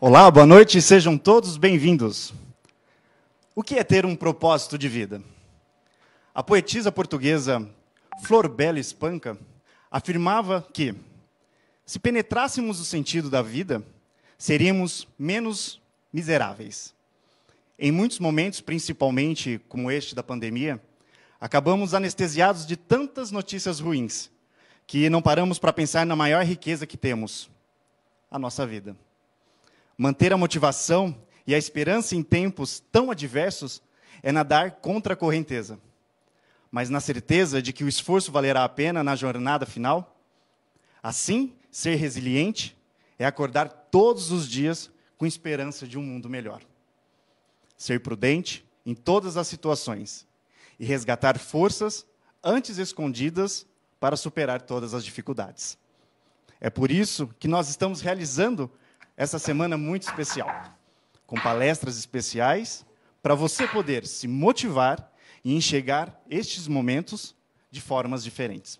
Olá, boa noite, sejam todos bem-vindos. O que é ter um propósito de vida? A poetisa portuguesa Flor Bela Espanca afirmava que, se penetrássemos o sentido da vida, seríamos menos miseráveis. Em muitos momentos, principalmente como este da pandemia, acabamos anestesiados de tantas notícias ruins que não paramos para pensar na maior riqueza que temos, a nossa vida. Manter a motivação e a esperança em tempos tão adversos é nadar contra a correnteza. Mas na certeza de que o esforço valerá a pena na jornada final, assim, ser resiliente é acordar todos os dias com esperança de um mundo melhor. Ser prudente em todas as situações e resgatar forças antes escondidas para superar todas as dificuldades. É por isso que nós estamos realizando essa semana muito especial, com palestras especiais para você poder se motivar e enxergar estes momentos de formas diferentes.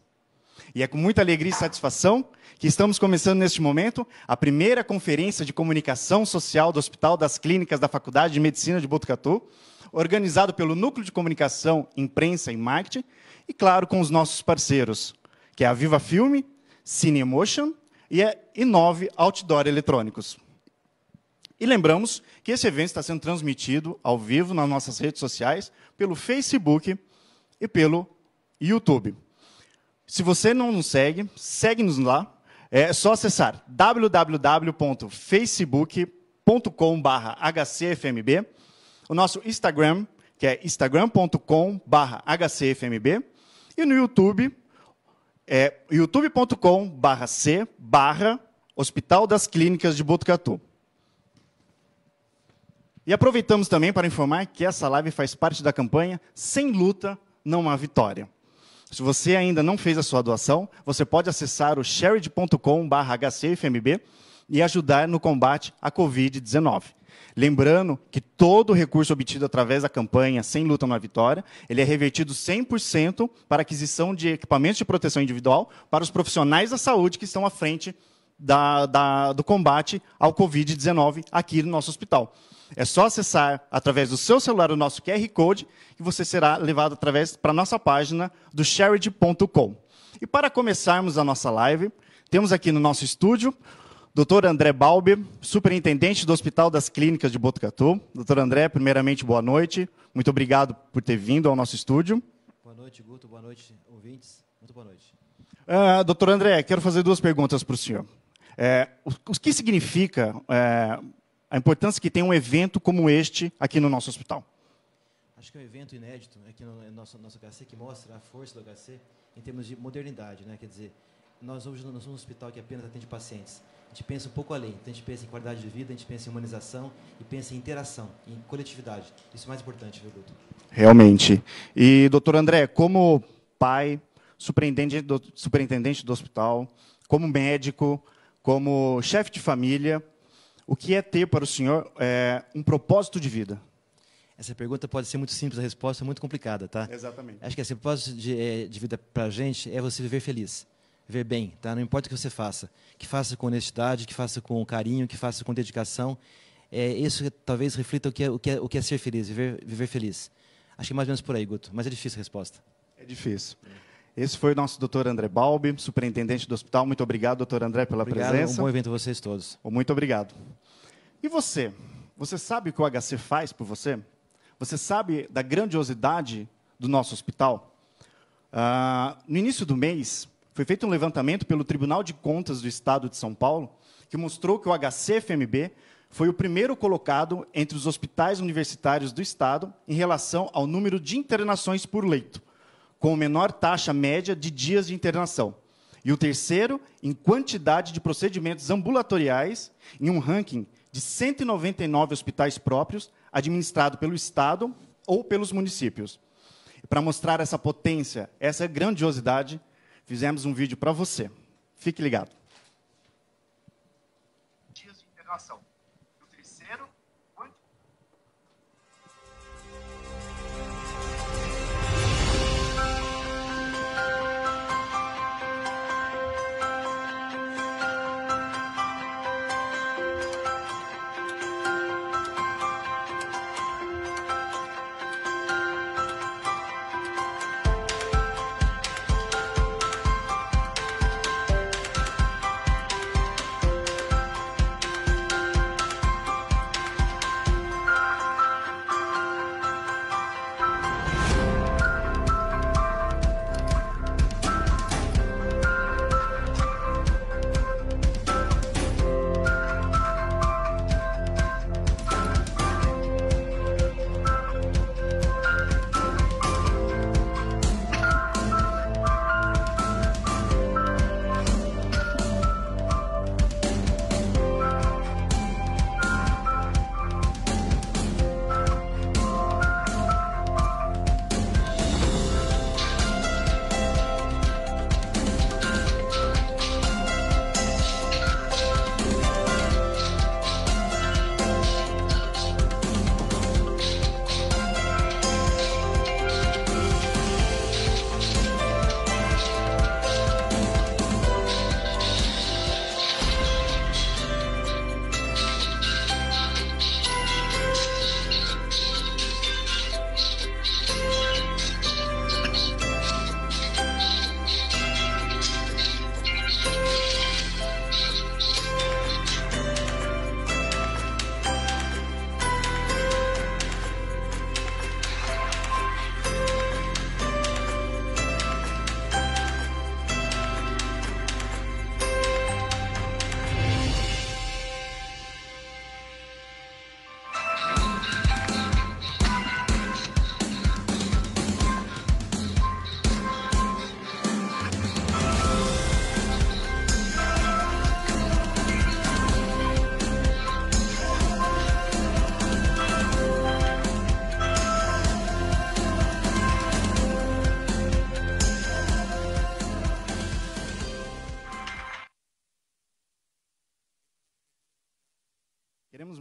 E é com muita alegria e satisfação que estamos começando neste momento a primeira conferência de comunicação social do Hospital das Clínicas da Faculdade de Medicina de Botucatu, organizado pelo Núcleo de Comunicação, Imprensa e Marketing, e claro, com os nossos parceiros, que é a Viva Filme, Cine Emotion e a Inove Outdoor Eletrônicos. E lembramos que esse evento está sendo transmitido ao vivo nas nossas redes sociais, pelo Facebook e pelo YouTube. Se você não nos segue, segue-nos lá. É só acessar www.facebook.com/hcfmb, o nosso Instagram, que é instagram.com/hcfmb, e no YouTube é youtube.com/c Hospital das Clínicas de Botucatu. E aproveitamos também para informar que essa live faz parte da campanha Sem Luta, Não Há Vitória. Se você ainda não fez a sua doação, você pode acessar o shared.com.br e ajudar no combate à Covid-19. Lembrando que todo recurso obtido através da campanha Sem Luta Há Vitória, ele é revertido 100% para aquisição de equipamentos de proteção individual para os profissionais da saúde que estão à frente da, da, do combate ao Covid-19 aqui no nosso hospital. É só acessar através do seu celular o nosso QR Code e você será levado através para a nossa página do charity.com. E para começarmos a nossa live, temos aqui no nosso estúdio Dr. André Balbi, superintendente do Hospital das Clínicas de Botucatu. Doutor André, primeiramente, boa noite. Muito obrigado por ter vindo ao nosso estúdio. Boa noite, Guto. Boa noite, ouvintes. Muito boa noite. Uh, doutor André, quero fazer duas perguntas para o senhor. É, o, o, que significa é, a importância que tem um evento como este aqui no nosso hospital? Acho que é um evento inédito aqui no nosso, nosso HC que mostra a força do HC em termos de modernidade. Né? Quer dizer, nós hoje não somos um hospital que apenas atende pacientes. A gente pensa um pouco além. Então, a gente pensa em qualidade de vida, a gente pensa em humanização e pensa em interação, em coletividade. Isso é mais importante, viu, doutor? Realmente. E, doutor André, como pai, superintendente do, superintendente do hospital, como médico, como chefe de família, o que é ter para o senhor é, um propósito de vida? Essa pergunta pode ser muito simples, a resposta é muito complicada, tá? Exatamente. Acho que esse propósito de, é, de vida para a gente é você viver feliz, viver bem, tá? Não importa o que você faça, que faça com honestidade, que faça com carinho, que faça com dedicação. É, isso talvez reflita o que é, o que é, o que é ser feliz, viver, viver feliz. Acho que mais ou menos por aí, Guto, mas é difícil a resposta. É difícil. Esse foi o nosso doutor André Balbi, superintendente do hospital. Muito obrigado, doutor André, pela obrigado, presença. Um bom evento a vocês todos. Muito obrigado. E você? Você sabe o que o HC faz por você? Você sabe da grandiosidade do nosso hospital? Ah, no início do mês, foi feito um levantamento pelo Tribunal de Contas do Estado de São Paulo, que mostrou que o HCFMB foi o primeiro colocado entre os hospitais universitários do Estado em relação ao número de internações por leito com menor taxa média de dias de internação. E o terceiro, em quantidade de procedimentos ambulatoriais, em um ranking de 199 hospitais próprios, administrado pelo Estado ou pelos municípios. Para mostrar essa potência, essa grandiosidade, fizemos um vídeo para você. Fique ligado. Dias de.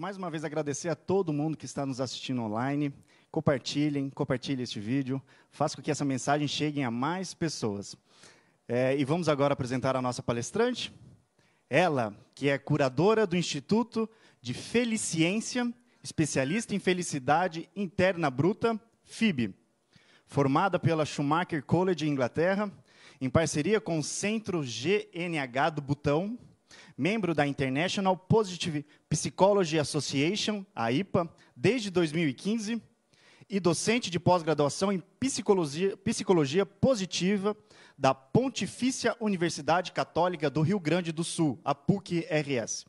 Mais uma vez agradecer a todo mundo que está nos assistindo online. Compartilhem, compartilhem este vídeo. Faça com que essa mensagem chegue a mais pessoas. É, e vamos agora apresentar a nossa palestrante. Ela, que é curadora do Instituto de Feliciência, especialista em felicidade interna bruta, FIB. Formada pela Schumacher College, Inglaterra, em parceria com o Centro GNH do Butão, membro da International Positive Psychology Association, a IPA, desde 2015, e docente de pós-graduação em psicologia, psicologia positiva da Pontifícia Universidade Católica do Rio Grande do Sul, a PUC-RS.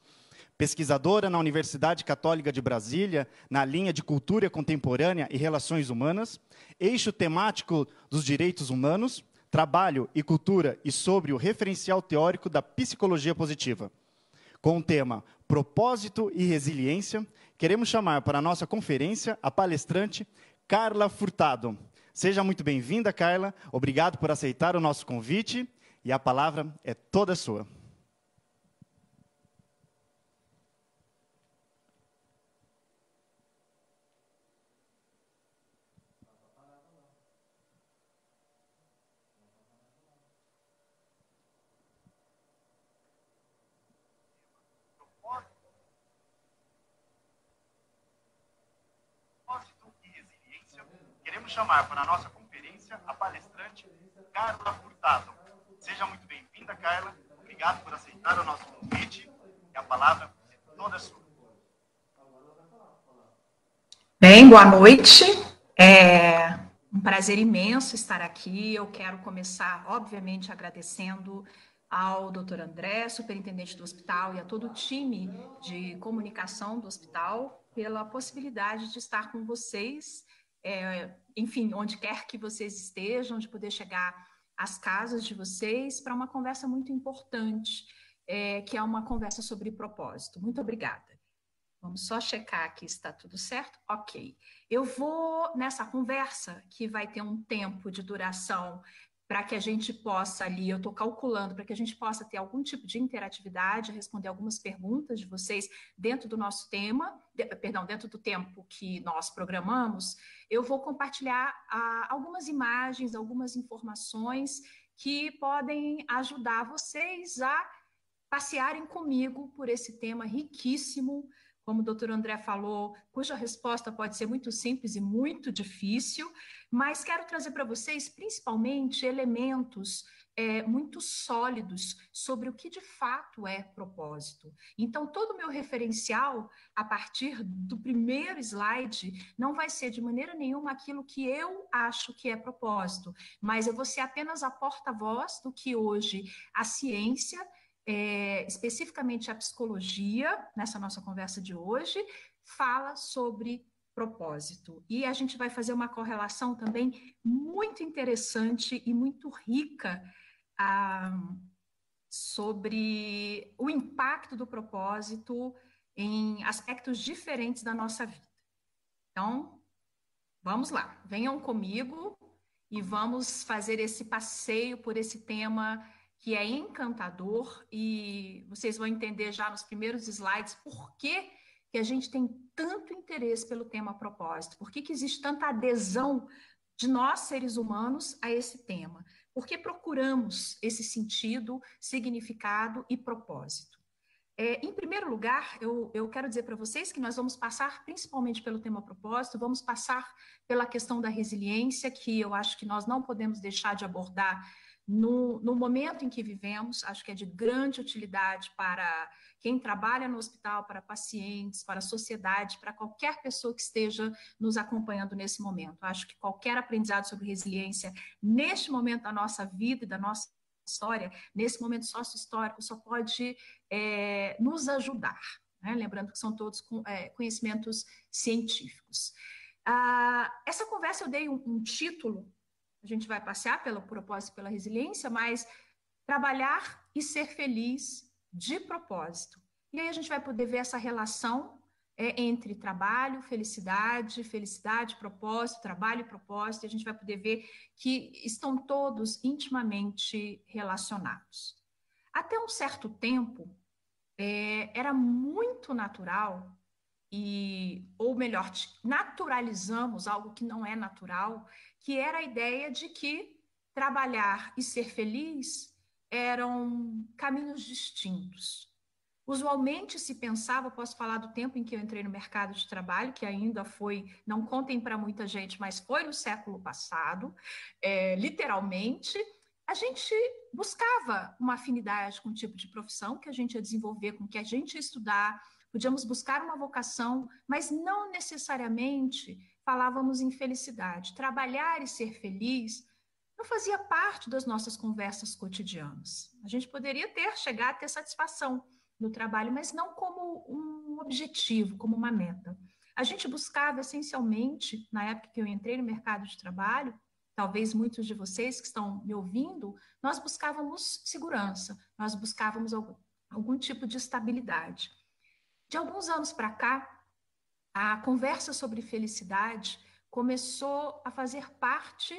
Pesquisadora na Universidade Católica de Brasília, na linha de Cultura Contemporânea e Relações Humanas, eixo temático dos direitos humanos, trabalho e cultura e sobre o referencial teórico da psicologia positiva. Com o tema Propósito e Resiliência, queremos chamar para a nossa conferência a palestrante Carla Furtado. Seja muito bem-vinda, Carla. Obrigado por aceitar o nosso convite e a palavra é toda sua. Chamar para a nossa conferência a palestrante Carla Furtado. Seja muito bem-vinda, Carla. Obrigado por aceitar o nosso convite. E a palavra é toda sua. Bem, boa noite. É um prazer imenso estar aqui. Eu quero começar, obviamente, agradecendo ao doutor André, superintendente do hospital, e a todo o time de comunicação do hospital pela possibilidade de estar com vocês é, enfim, onde quer que vocês estejam, de poder chegar às casas de vocês para uma conversa muito importante, é, que é uma conversa sobre propósito. Muito obrigada. Vamos só checar aqui se está tudo certo. Ok. Eu vou nessa conversa, que vai ter um tempo de duração para que a gente possa ali, eu estou calculando, para que a gente possa ter algum tipo de interatividade, responder algumas perguntas de vocês dentro do nosso tema, de, perdão, dentro do tempo que nós programamos, eu vou compartilhar ah, algumas imagens, algumas informações que podem ajudar vocês a passearem comigo por esse tema riquíssimo. Como o doutor André falou, cuja resposta pode ser muito simples e muito difícil, mas quero trazer para vocês principalmente elementos é, muito sólidos sobre o que de fato é propósito. Então, todo o meu referencial, a partir do primeiro slide, não vai ser de maneira nenhuma aquilo que eu acho que é propósito, mas eu vou ser apenas a porta-voz do que hoje a ciência é, especificamente a psicologia, nessa nossa conversa de hoje, fala sobre propósito. E a gente vai fazer uma correlação também muito interessante e muito rica ah, sobre o impacto do propósito em aspectos diferentes da nossa vida. Então, vamos lá, venham comigo e vamos fazer esse passeio por esse tema que é encantador e vocês vão entender já nos primeiros slides por que, que a gente tem tanto interesse pelo tema propósito, por que, que existe tanta adesão de nós, seres humanos, a esse tema. Por que procuramos esse sentido, significado e propósito? É, em primeiro lugar, eu, eu quero dizer para vocês que nós vamos passar principalmente pelo tema propósito, vamos passar pela questão da resiliência, que eu acho que nós não podemos deixar de abordar no, no, momento em que vivemos, acho que é de grande utilidade para quem trabalha no hospital, para pacientes, para a sociedade, para qualquer pessoa que esteja nos acompanhando nesse momento. Acho que qualquer aprendizado sobre resiliência, neste momento da nossa vida e da nossa história, nesse momento sócio-histórico, só pode é, nos ajudar. Né? Lembrando que são todos é, conhecimentos científicos. Ah, essa conversa eu dei um, um título a gente vai passear pelo propósito, pela resiliência, mas trabalhar e ser feliz de propósito. E aí a gente vai poder ver essa relação é, entre trabalho, felicidade, felicidade, propósito, trabalho e propósito, e a gente vai poder ver que estão todos intimamente relacionados. Até um certo tempo, é, era muito natural e ou melhor, naturalizamos algo que não é natural, que era a ideia de que trabalhar e ser feliz eram caminhos distintos. Usualmente se pensava, posso falar do tempo em que eu entrei no mercado de trabalho, que ainda foi, não contem para muita gente, mas foi no século passado, é, literalmente, a gente buscava uma afinidade com o tipo de profissão que a gente ia desenvolver, com que a gente ia estudar, podíamos buscar uma vocação, mas não necessariamente falávamos em felicidade. Trabalhar e ser feliz não fazia parte das nossas conversas cotidianas. A gente poderia ter, chegar a ter satisfação no trabalho, mas não como um objetivo, como uma meta. A gente buscava essencialmente, na época que eu entrei no mercado de trabalho, talvez muitos de vocês que estão me ouvindo, nós buscávamos segurança, nós buscávamos algum, algum tipo de estabilidade. De alguns anos para cá, a conversa sobre felicidade começou a fazer parte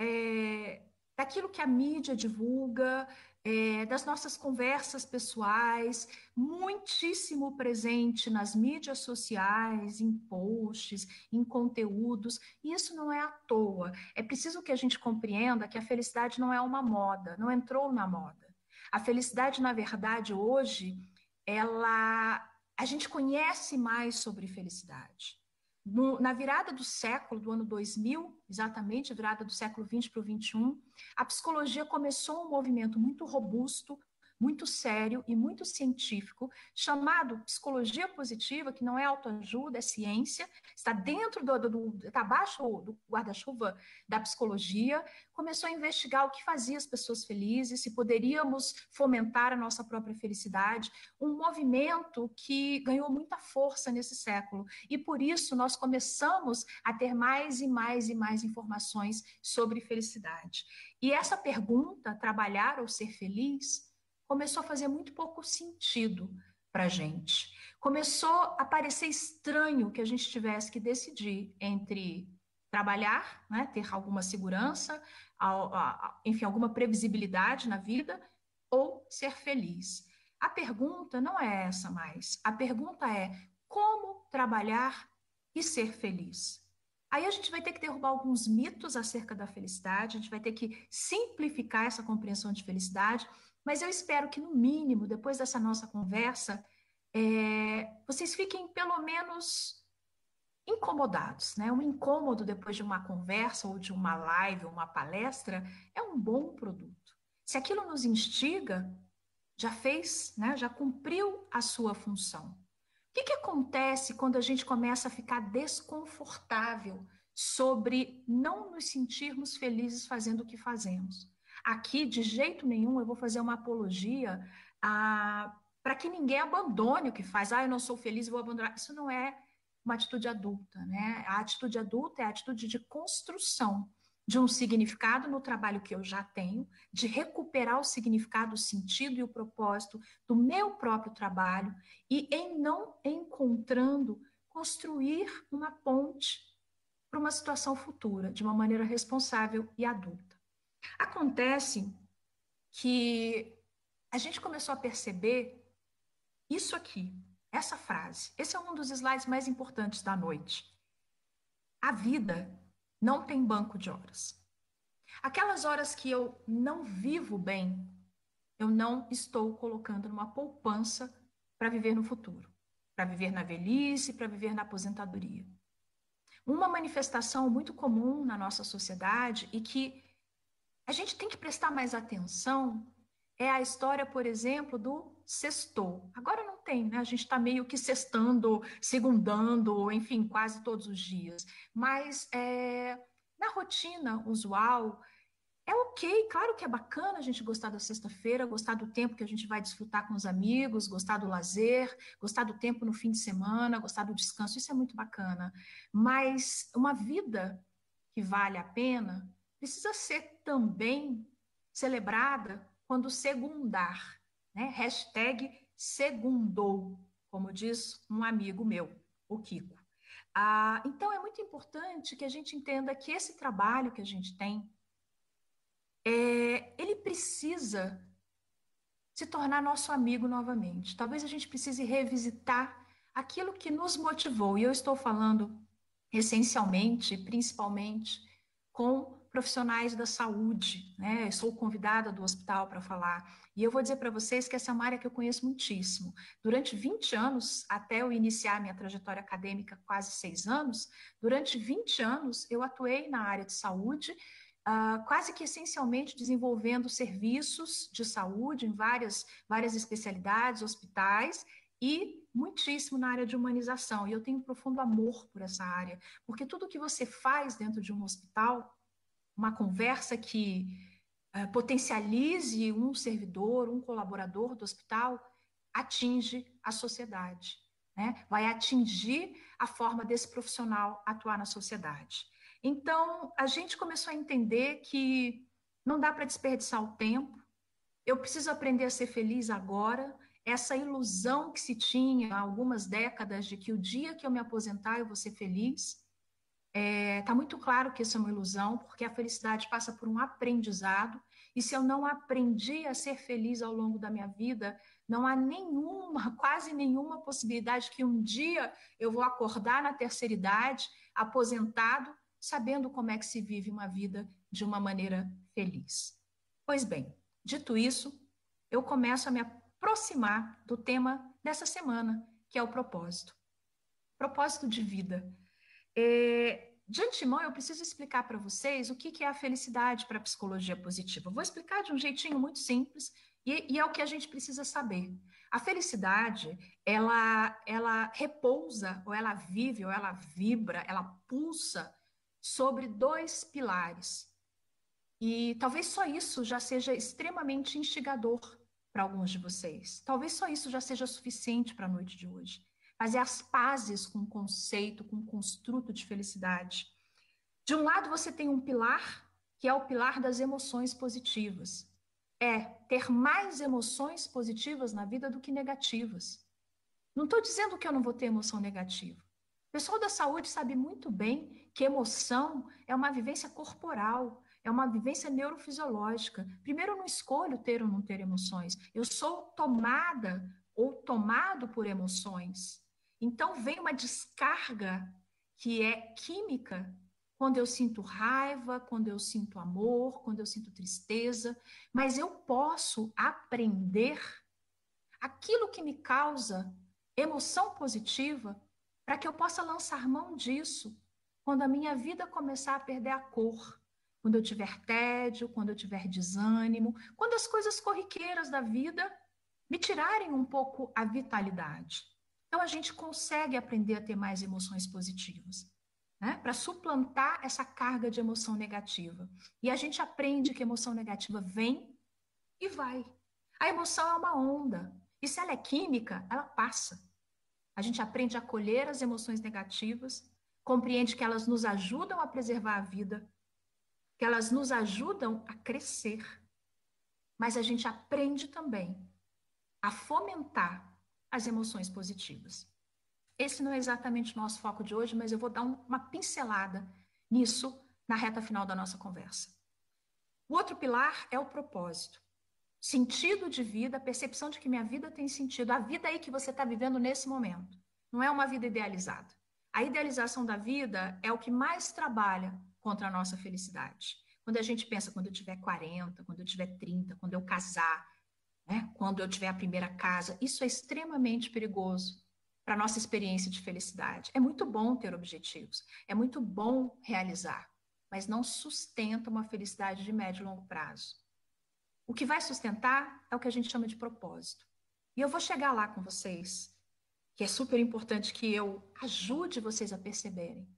é, daquilo que a mídia divulga, é, das nossas conversas pessoais, muitíssimo presente nas mídias sociais, em posts, em conteúdos. E isso não é à toa. É preciso que a gente compreenda que a felicidade não é uma moda, não entrou na moda. A felicidade, na verdade, hoje, ela a gente conhece mais sobre felicidade. No, na virada do século, do ano 2000, exatamente, virada do século 20 para o 21, a psicologia começou um movimento muito robusto muito sério e muito científico, chamado psicologia positiva, que não é autoajuda, é ciência, está dentro do, do, está abaixo do guarda-chuva da psicologia, começou a investigar o que fazia as pessoas felizes, se poderíamos fomentar a nossa própria felicidade, um movimento que ganhou muita força nesse século. E por isso nós começamos a ter mais e mais e mais informações sobre felicidade. E essa pergunta, trabalhar ou ser feliz, começou a fazer muito pouco sentido para a gente. Começou a parecer estranho que a gente tivesse que decidir entre trabalhar, né, ter alguma segurança, enfim, alguma previsibilidade na vida, ou ser feliz. A pergunta não é essa mais. A pergunta é como trabalhar e ser feliz. Aí a gente vai ter que derrubar alguns mitos acerca da felicidade, a gente vai ter que simplificar essa compreensão de felicidade mas eu espero que, no mínimo, depois dessa nossa conversa, é, vocês fiquem pelo menos incomodados, né? Um incômodo depois de uma conversa ou de uma live ou uma palestra é um bom produto. Se aquilo nos instiga, já fez, né? Já cumpriu a sua função. O que, que acontece quando a gente começa a ficar desconfortável sobre não nos sentirmos felizes fazendo o que fazemos? Aqui, de jeito nenhum, eu vou fazer uma apologia para que ninguém abandone o que faz. Ah, eu não sou feliz, vou abandonar. Isso não é uma atitude adulta, né? A atitude adulta é a atitude de construção de um significado no trabalho que eu já tenho, de recuperar o significado, o sentido e o propósito do meu próprio trabalho e em não encontrando construir uma ponte para uma situação futura de uma maneira responsável e adulta. Acontece que a gente começou a perceber isso aqui, essa frase. Esse é um dos slides mais importantes da noite. A vida não tem banco de horas. Aquelas horas que eu não vivo bem, eu não estou colocando numa poupança para viver no futuro, para viver na velhice, para viver na aposentadoria. Uma manifestação muito comum na nossa sociedade e que a gente tem que prestar mais atenção é a história, por exemplo, do sextou. Agora não tem, né? A gente está meio que sextando, segundando, enfim, quase todos os dias. Mas é, na rotina usual, é ok, claro que é bacana a gente gostar da sexta-feira, gostar do tempo que a gente vai desfrutar com os amigos, gostar do lazer, gostar do tempo no fim de semana, gostar do descanso, isso é muito bacana. Mas uma vida que vale a pena precisa ser também celebrada quando segundar, né? Hashtag segundou, como diz um amigo meu, o Kiko. Ah, então é muito importante que a gente entenda que esse trabalho que a gente tem, é, ele precisa se tornar nosso amigo novamente. Talvez a gente precise revisitar aquilo que nos motivou, e eu estou falando essencialmente, principalmente, com profissionais da saúde, né? Eu sou convidada do hospital para falar. E eu vou dizer para vocês que essa é uma área que eu conheço muitíssimo. Durante 20 anos, até eu iniciar minha trajetória acadêmica, quase seis anos, durante 20 anos eu atuei na área de saúde, uh, quase que essencialmente desenvolvendo serviços de saúde em várias, várias especialidades, hospitais, e muitíssimo na área de humanização. E eu tenho um profundo amor por essa área, porque tudo que você faz dentro de um hospital uma conversa que uh, potencialize um servidor, um colaborador do hospital, atinge a sociedade, né? vai atingir a forma desse profissional atuar na sociedade. Então, a gente começou a entender que não dá para desperdiçar o tempo, eu preciso aprender a ser feliz agora. Essa ilusão que se tinha há algumas décadas de que o dia que eu me aposentar eu vou ser feliz, Está é, tá muito claro que isso é uma ilusão, porque a felicidade passa por um aprendizado, e se eu não aprendi a ser feliz ao longo da minha vida, não há nenhuma, quase nenhuma possibilidade que um dia eu vou acordar na terceira idade, aposentado, sabendo como é que se vive uma vida de uma maneira feliz. Pois bem, dito isso, eu começo a me aproximar do tema dessa semana, que é o propósito. Propósito de vida. É, de antemão, eu preciso explicar para vocês o que, que é a felicidade para a psicologia positiva. vou explicar de um jeitinho muito simples e, e, é o que a gente precisa saber. A felicidade, ela, ela repousa, ou ela vive, ou ela vibra, ela pulsa sobre dois pilares. E talvez só isso já seja extremamente instigador para alguns de vocês. Talvez só isso já seja suficiente para a noite de hoje fazer as pazes com o conceito, com o construto de felicidade. De um lado, você tem um pilar, que é o pilar das emoções positivas. É ter mais emoções positivas na vida do que negativas. Não estou dizendo que eu não vou ter emoção negativa. O pessoal da saúde sabe muito bem que emoção é uma vivência corporal, é uma vivência neurofisiológica. Primeiro, eu não escolho ter ou não ter emoções. Eu sou tomada ou tomado por emoções. Então vem uma descarga que é química. Quando eu sinto raiva, quando eu sinto amor, quando eu sinto tristeza, mas eu posso aprender aquilo que me causa emoção positiva para que eu possa lançar mão disso quando a minha vida começar a perder a cor, quando eu tiver tédio, quando eu tiver desânimo, quando as coisas corriqueiras da vida me tirarem um pouco a vitalidade. Então, a gente consegue aprender a ter mais emoções positivas, né? para suplantar essa carga de emoção negativa. E a gente aprende que emoção negativa vem e vai. A emoção é uma onda. E se ela é química, ela passa. A gente aprende a acolher as emoções negativas, compreende que elas nos ajudam a preservar a vida, que elas nos ajudam a crescer. Mas a gente aprende também a fomentar as emoções positivas. Esse não é exatamente o nosso foco de hoje, mas eu vou dar uma pincelada nisso na reta final da nossa conversa. O outro pilar é o propósito. Sentido de vida, percepção de que minha vida tem sentido, a vida aí que você está vivendo nesse momento. Não é uma vida idealizada. A idealização da vida é o que mais trabalha contra a nossa felicidade. Quando a gente pensa, quando eu tiver 40, quando eu tiver 30, quando eu casar, né? quando eu tiver a primeira casa. Isso é extremamente perigoso para a nossa experiência de felicidade. É muito bom ter objetivos, é muito bom realizar, mas não sustenta uma felicidade de médio e longo prazo. O que vai sustentar é o que a gente chama de propósito. E eu vou chegar lá com vocês, que é super importante que eu ajude vocês a perceberem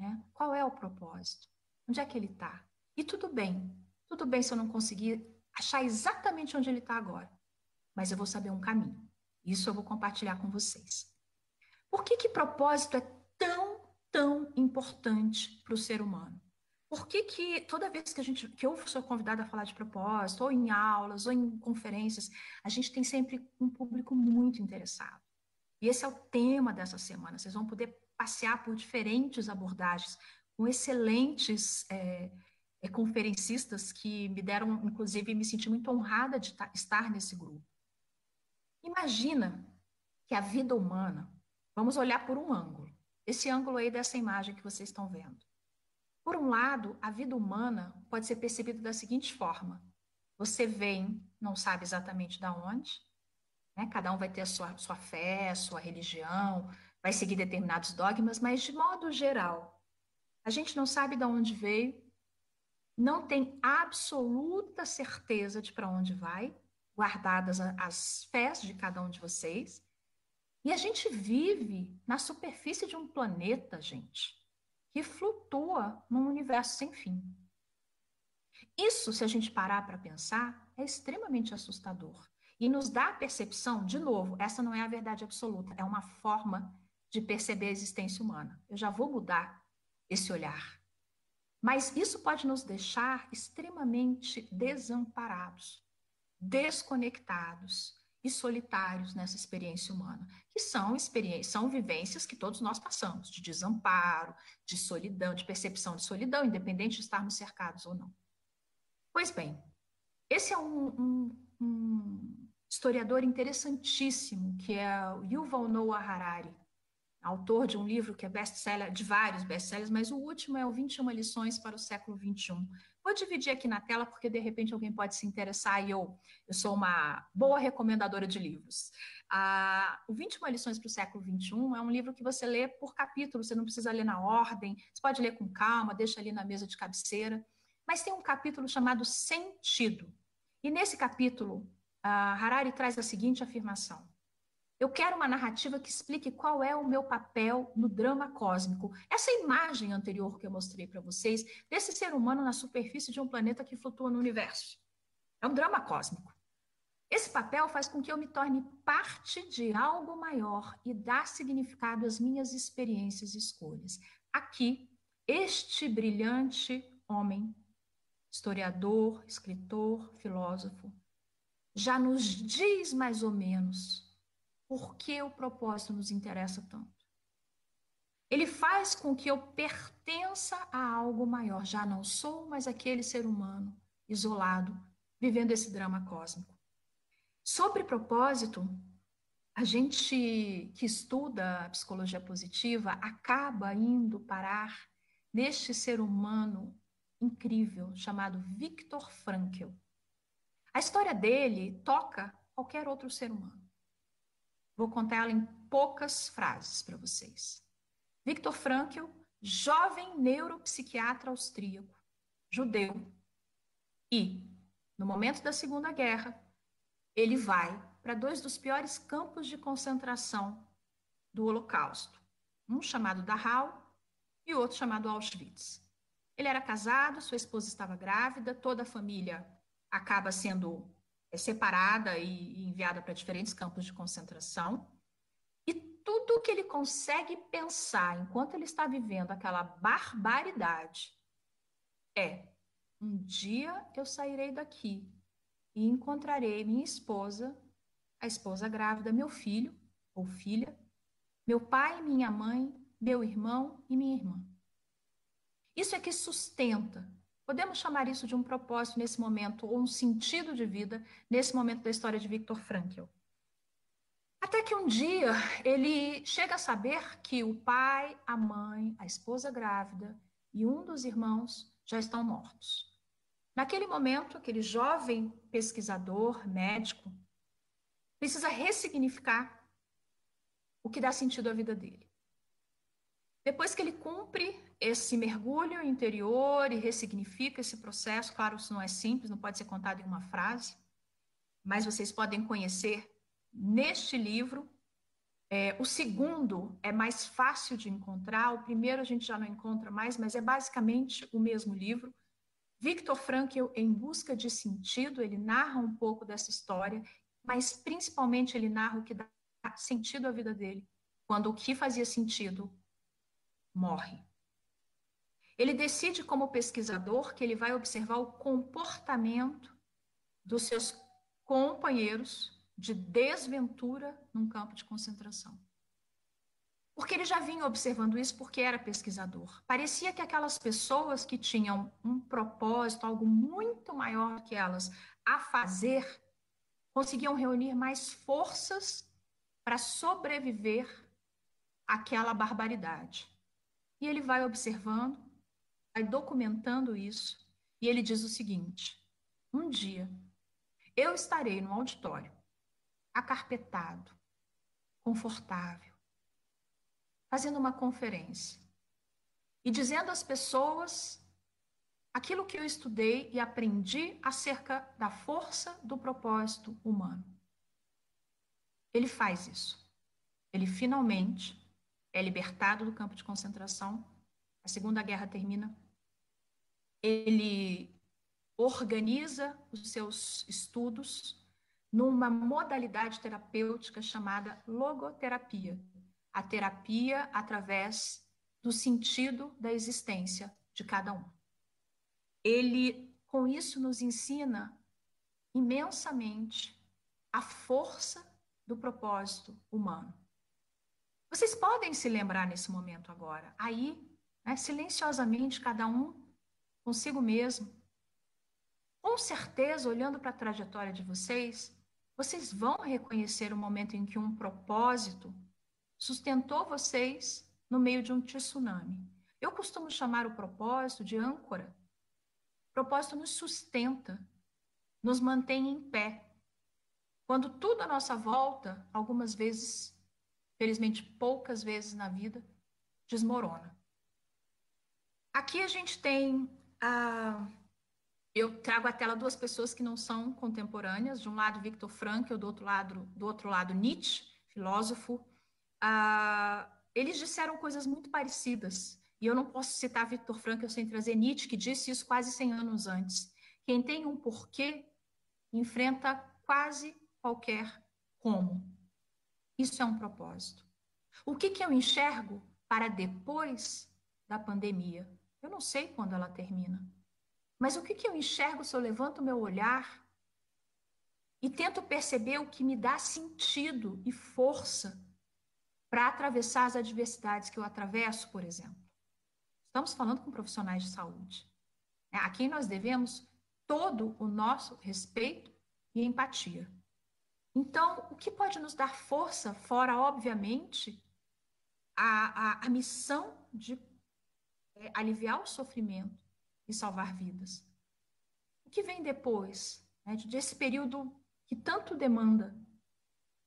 né? qual é o propósito, onde é que ele está. E tudo bem, tudo bem se eu não conseguir achar exatamente onde ele está agora, mas eu vou saber um caminho. Isso eu vou compartilhar com vocês. Por que que propósito é tão, tão importante para o ser humano? Por que, que toda vez que a gente que eu sou convidada a falar de propósito, ou em aulas, ou em conferências, a gente tem sempre um público muito interessado. E esse é o tema dessa semana. Vocês vão poder passear por diferentes abordagens, com excelentes é, é, conferencistas que me deram, inclusive, me senti muito honrada de estar nesse grupo. Imagina que a vida humana Vamos olhar por um ângulo. Esse ângulo aí dessa imagem que vocês estão vendo. Por um lado, a vida humana pode ser percebida da seguinte forma: você vem, não sabe exatamente da onde, né? cada um vai ter a sua, sua fé, a sua religião, vai seguir determinados dogmas, mas de modo geral, a gente não sabe de onde veio, não tem absoluta certeza de para onde vai, guardadas as fés de cada um de vocês. E a gente vive na superfície de um planeta, gente, que flutua num universo sem fim. Isso, se a gente parar para pensar, é extremamente assustador. E nos dá a percepção, de novo, essa não é a verdade absoluta, é uma forma de perceber a existência humana. Eu já vou mudar esse olhar. Mas isso pode nos deixar extremamente desamparados, desconectados e solitários nessa experiência humana, que são experiências, são vivências que todos nós passamos, de desamparo, de solidão, de percepção de solidão, independente de estarmos cercados ou não. Pois bem, esse é um, um, um historiador interessantíssimo, que é o Yuval Noah Harari, autor de um livro que é best-seller, de vários best-sellers, mas o último é o 21 lições para o século 21. Vou dividir aqui na tela, porque de repente alguém pode se interessar e eu, eu sou uma boa recomendadora de livros. Ah, o 21 lições para o século 21 é um livro que você lê por capítulo, você não precisa ler na ordem, você pode ler com calma, deixa ali na mesa de cabeceira. Mas tem um capítulo chamado Sentido. E nesse capítulo, ah, Harari traz a seguinte afirmação: eu quero uma narrativa que explique qual é o meu papel no drama cósmico. Essa imagem anterior que eu mostrei para vocês, desse ser humano na superfície de um planeta que flutua no universo. É um drama cósmico. Esse papel faz com que eu me torne parte de algo maior e dá significado às minhas experiências e escolhas. Aqui, este brilhante homem, historiador, escritor, filósofo, já nos diz mais ou menos por que o propósito nos interessa tanto. Ele faz com que eu pertença a algo maior. Já não sou mais aquele ser humano isolado, vivendo esse drama cósmico. Sobre propósito, a gente que estuda a psicologia positiva acaba indo parar neste ser humano incrível chamado Viktor Frankl. A história dele toca qualquer outro ser humano. Vou contar ela em poucas frases para vocês. Viktor Frankl, jovem neuropsiquiatra austríaco, judeu, e, no momento da Segunda Guerra, ele vai para dois dos piores campos de concentração do Holocausto, um chamado Dachau e outro chamado Auschwitz. Ele era casado, sua esposa estava grávida, toda a família acaba sendo é separada e enviada para diferentes campos de concentração. E tudo que ele consegue pensar enquanto ele está vivendo aquela barbaridade é: um dia eu sairei daqui e encontrarei minha esposa, a esposa grávida, meu filho ou filha, meu pai, minha mãe, meu irmão e minha irmã. Isso é que sustenta Podemos chamar isso de um propósito nesse momento, ou um sentido de vida nesse momento da história de Viktor Frankl. Até que um dia ele chega a saber que o pai, a mãe, a esposa grávida e um dos irmãos já estão mortos. Naquele momento, aquele jovem pesquisador, médico, precisa ressignificar o que dá sentido à vida dele. Depois que ele cumpre esse mergulho interior e ressignifica esse processo, claro, isso não é simples, não pode ser contado em uma frase, mas vocês podem conhecer neste livro. É, o segundo é mais fácil de encontrar, o primeiro a gente já não encontra mais, mas é basicamente o mesmo livro. Viktor Frankl, Em Busca de Sentido, ele narra um pouco dessa história, mas principalmente ele narra o que dá sentido à vida dele, quando o que fazia sentido morre. Ele decide, como pesquisador, que ele vai observar o comportamento dos seus companheiros de desventura num campo de concentração. Porque ele já vinha observando isso porque era pesquisador. Parecia que aquelas pessoas que tinham um propósito, algo muito maior que elas a fazer, conseguiam reunir mais forças para sobreviver aquela barbaridade. E ele vai observando, vai documentando isso, e ele diz o seguinte: um dia eu estarei no auditório, acarpetado, confortável, fazendo uma conferência e dizendo às pessoas aquilo que eu estudei e aprendi acerca da força do propósito humano. Ele faz isso. Ele finalmente é libertado do campo de concentração. A Segunda Guerra termina. Ele organiza os seus estudos numa modalidade terapêutica chamada logoterapia, a terapia através do sentido da existência de cada um. Ele, com isso, nos ensina imensamente a força do propósito humano. Vocês podem se lembrar nesse momento agora, aí, né, silenciosamente, cada um consigo mesmo. Com certeza, olhando para a trajetória de vocês, vocês vão reconhecer o momento em que um propósito sustentou vocês no meio de um tsunami. Eu costumo chamar o propósito de âncora. O propósito nos sustenta, nos mantém em pé. Quando tudo à nossa volta, algumas vezes, felizmente poucas vezes na vida, desmorona. Aqui a gente tem a. Eu trago à tela duas pessoas que não são contemporâneas. De um lado, Victor Frankl, do outro lado, do outro lado Nietzsche, filósofo. Eles disseram coisas muito parecidas. E eu não posso citar Victor Frankl sem trazer Nietzsche, que disse isso quase 100 anos antes. Quem tem um porquê enfrenta quase qualquer como. Isso é um propósito. O que, que eu enxergo para depois da pandemia? Eu não sei quando ela termina. Mas o que, que eu enxergo se eu levanto o meu olhar e tento perceber o que me dá sentido e força para atravessar as adversidades que eu atravesso, por exemplo. Estamos falando com profissionais de saúde. A quem nós devemos todo o nosso respeito e empatia. Então, o que pode nos dar força, fora, obviamente, a, a, a missão de é, aliviar o sofrimento e salvar vidas? O que vem depois né, desse período que tanto demanda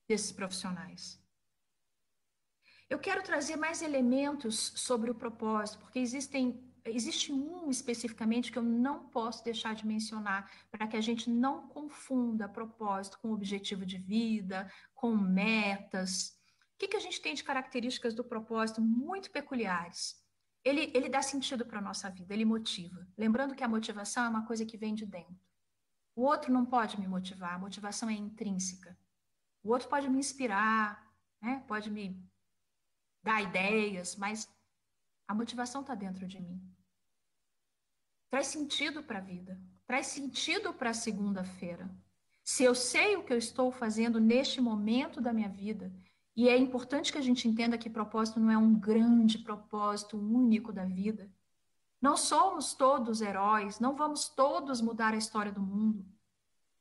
desses profissionais? Eu quero trazer mais elementos sobre o propósito, porque existem existe um especificamente que eu não posso deixar de mencionar, para que a gente não confunda propósito com objetivo de vida, com metas. O que, que a gente tem de características do propósito muito peculiares? Ele, ele dá sentido para a nossa vida, ele motiva. Lembrando que a motivação é uma coisa que vem de dentro. O outro não pode me motivar, a motivação é intrínseca. O outro pode me inspirar, né? pode me dar ideias, mas a motivação está dentro de mim. Traz sentido para a vida, traz sentido para a segunda-feira. Se eu sei o que eu estou fazendo neste momento da minha vida, e é importante que a gente entenda que propósito não é um grande propósito único da vida. Não somos todos heróis, não vamos todos mudar a história do mundo.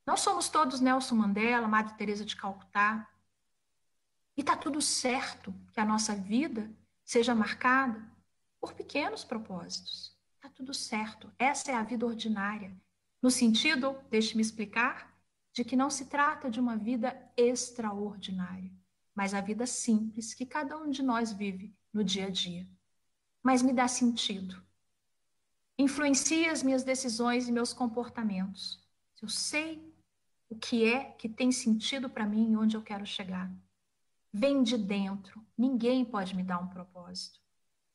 Não somos todos Nelson Mandela, Madre Teresa de Calcutá. E está tudo certo que a nossa vida seja marcada por pequenos propósitos. Tudo certo. Essa é a vida ordinária. No sentido, deixe-me explicar, de que não se trata de uma vida extraordinária, mas a vida simples que cada um de nós vive no dia a dia. Mas me dá sentido. Influencia as minhas decisões e meus comportamentos. Eu sei o que é que tem sentido para mim e onde eu quero chegar vem de dentro. Ninguém pode me dar um propósito.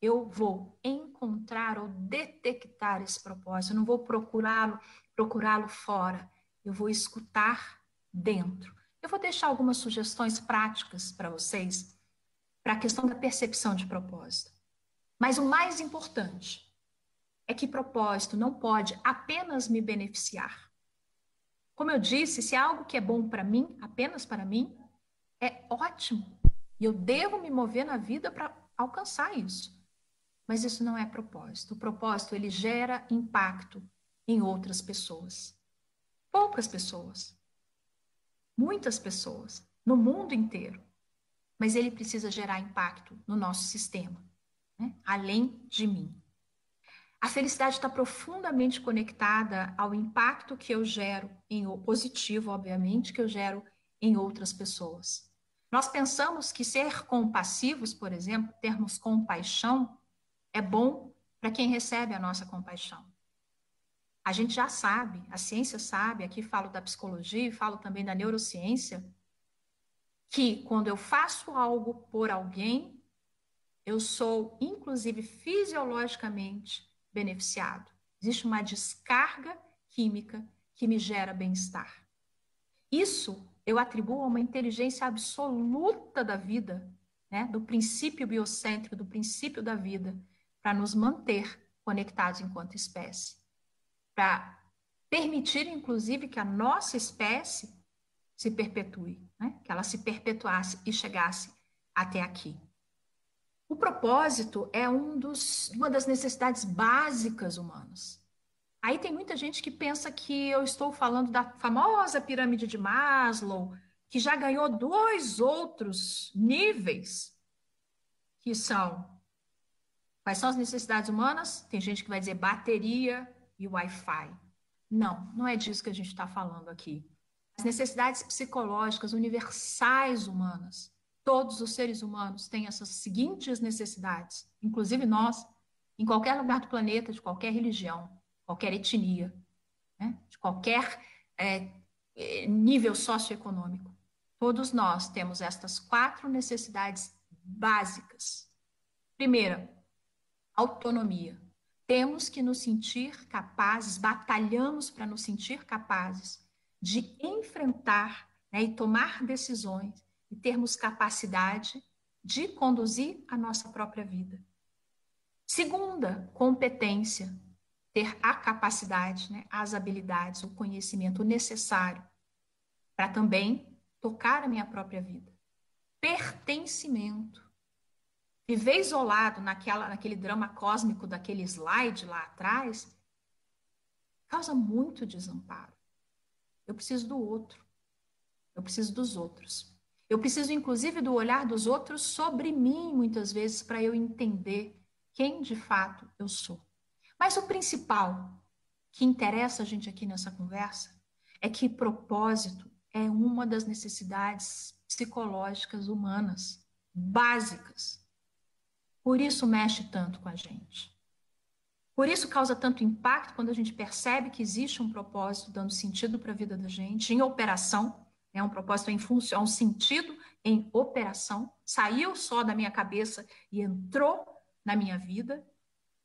Eu vou encontrar ou detectar esse propósito. Eu não vou procurá-lo, procurá-lo fora. Eu vou escutar dentro. Eu vou deixar algumas sugestões práticas para vocês para a questão da percepção de propósito. Mas o mais importante é que propósito não pode apenas me beneficiar. Como eu disse, se é algo que é bom para mim, apenas para mim, é ótimo. E eu devo me mover na vida para alcançar isso. Mas isso não é propósito. O propósito ele gera impacto em outras pessoas. Poucas pessoas. Muitas pessoas no mundo inteiro. mas ele precisa gerar impacto no nosso sistema, né? além de mim. A felicidade está profundamente conectada ao impacto que eu gero, em positivo, obviamente, que eu gero em outras pessoas. Nós pensamos que ser compassivos, por exemplo, termos compaixão, é bom para quem recebe a nossa compaixão. A gente já sabe, a ciência sabe, aqui falo da psicologia e falo também da neurociência, que quando eu faço algo por alguém, eu sou, inclusive fisiologicamente, beneficiado. Existe uma descarga química que me gera bem-estar. Isso eu atribuo a uma inteligência absoluta da vida, né? do princípio biocêntrico, do princípio da vida, para nos manter conectados enquanto espécie. Para permitir, inclusive, que a nossa espécie se perpetue, né? que ela se perpetuasse e chegasse até aqui. O propósito é um dos, uma das necessidades básicas humanas. Aí tem muita gente que pensa que eu estou falando da famosa pirâmide de Maslow, que já ganhou dois outros níveis, que são quais são as necessidades humanas? Tem gente que vai dizer bateria e Wi-Fi. Não, não é disso que a gente está falando aqui. As necessidades psicológicas universais humanas. Todos os seres humanos têm essas seguintes necessidades, inclusive nós, em qualquer lugar do planeta, de qualquer religião, qualquer etnia, né? de qualquer é, nível socioeconômico. Todos nós temos estas quatro necessidades básicas. Primeira, autonomia. Temos que nos sentir capazes, batalhamos para nos sentir capazes de enfrentar né, e tomar decisões e termos capacidade de conduzir a nossa própria vida. Segunda, competência, ter a capacidade, né, as habilidades, o conhecimento necessário para também tocar a minha própria vida. Pertencimento. Viver isolado naquela, naquele drama cósmico daquele slide lá atrás causa muito desamparo. Eu preciso do outro. Eu preciso dos outros. Eu preciso, inclusive, do olhar dos outros sobre mim, muitas vezes, para eu entender quem de fato eu sou. Mas o principal que interessa a gente aqui nessa conversa é que propósito é uma das necessidades psicológicas humanas básicas. Por isso mexe tanto com a gente. Por isso causa tanto impacto quando a gente percebe que existe um propósito dando sentido para a vida da gente, em operação, é um propósito em função, um sentido em operação, saiu só da minha cabeça e entrou na minha vida.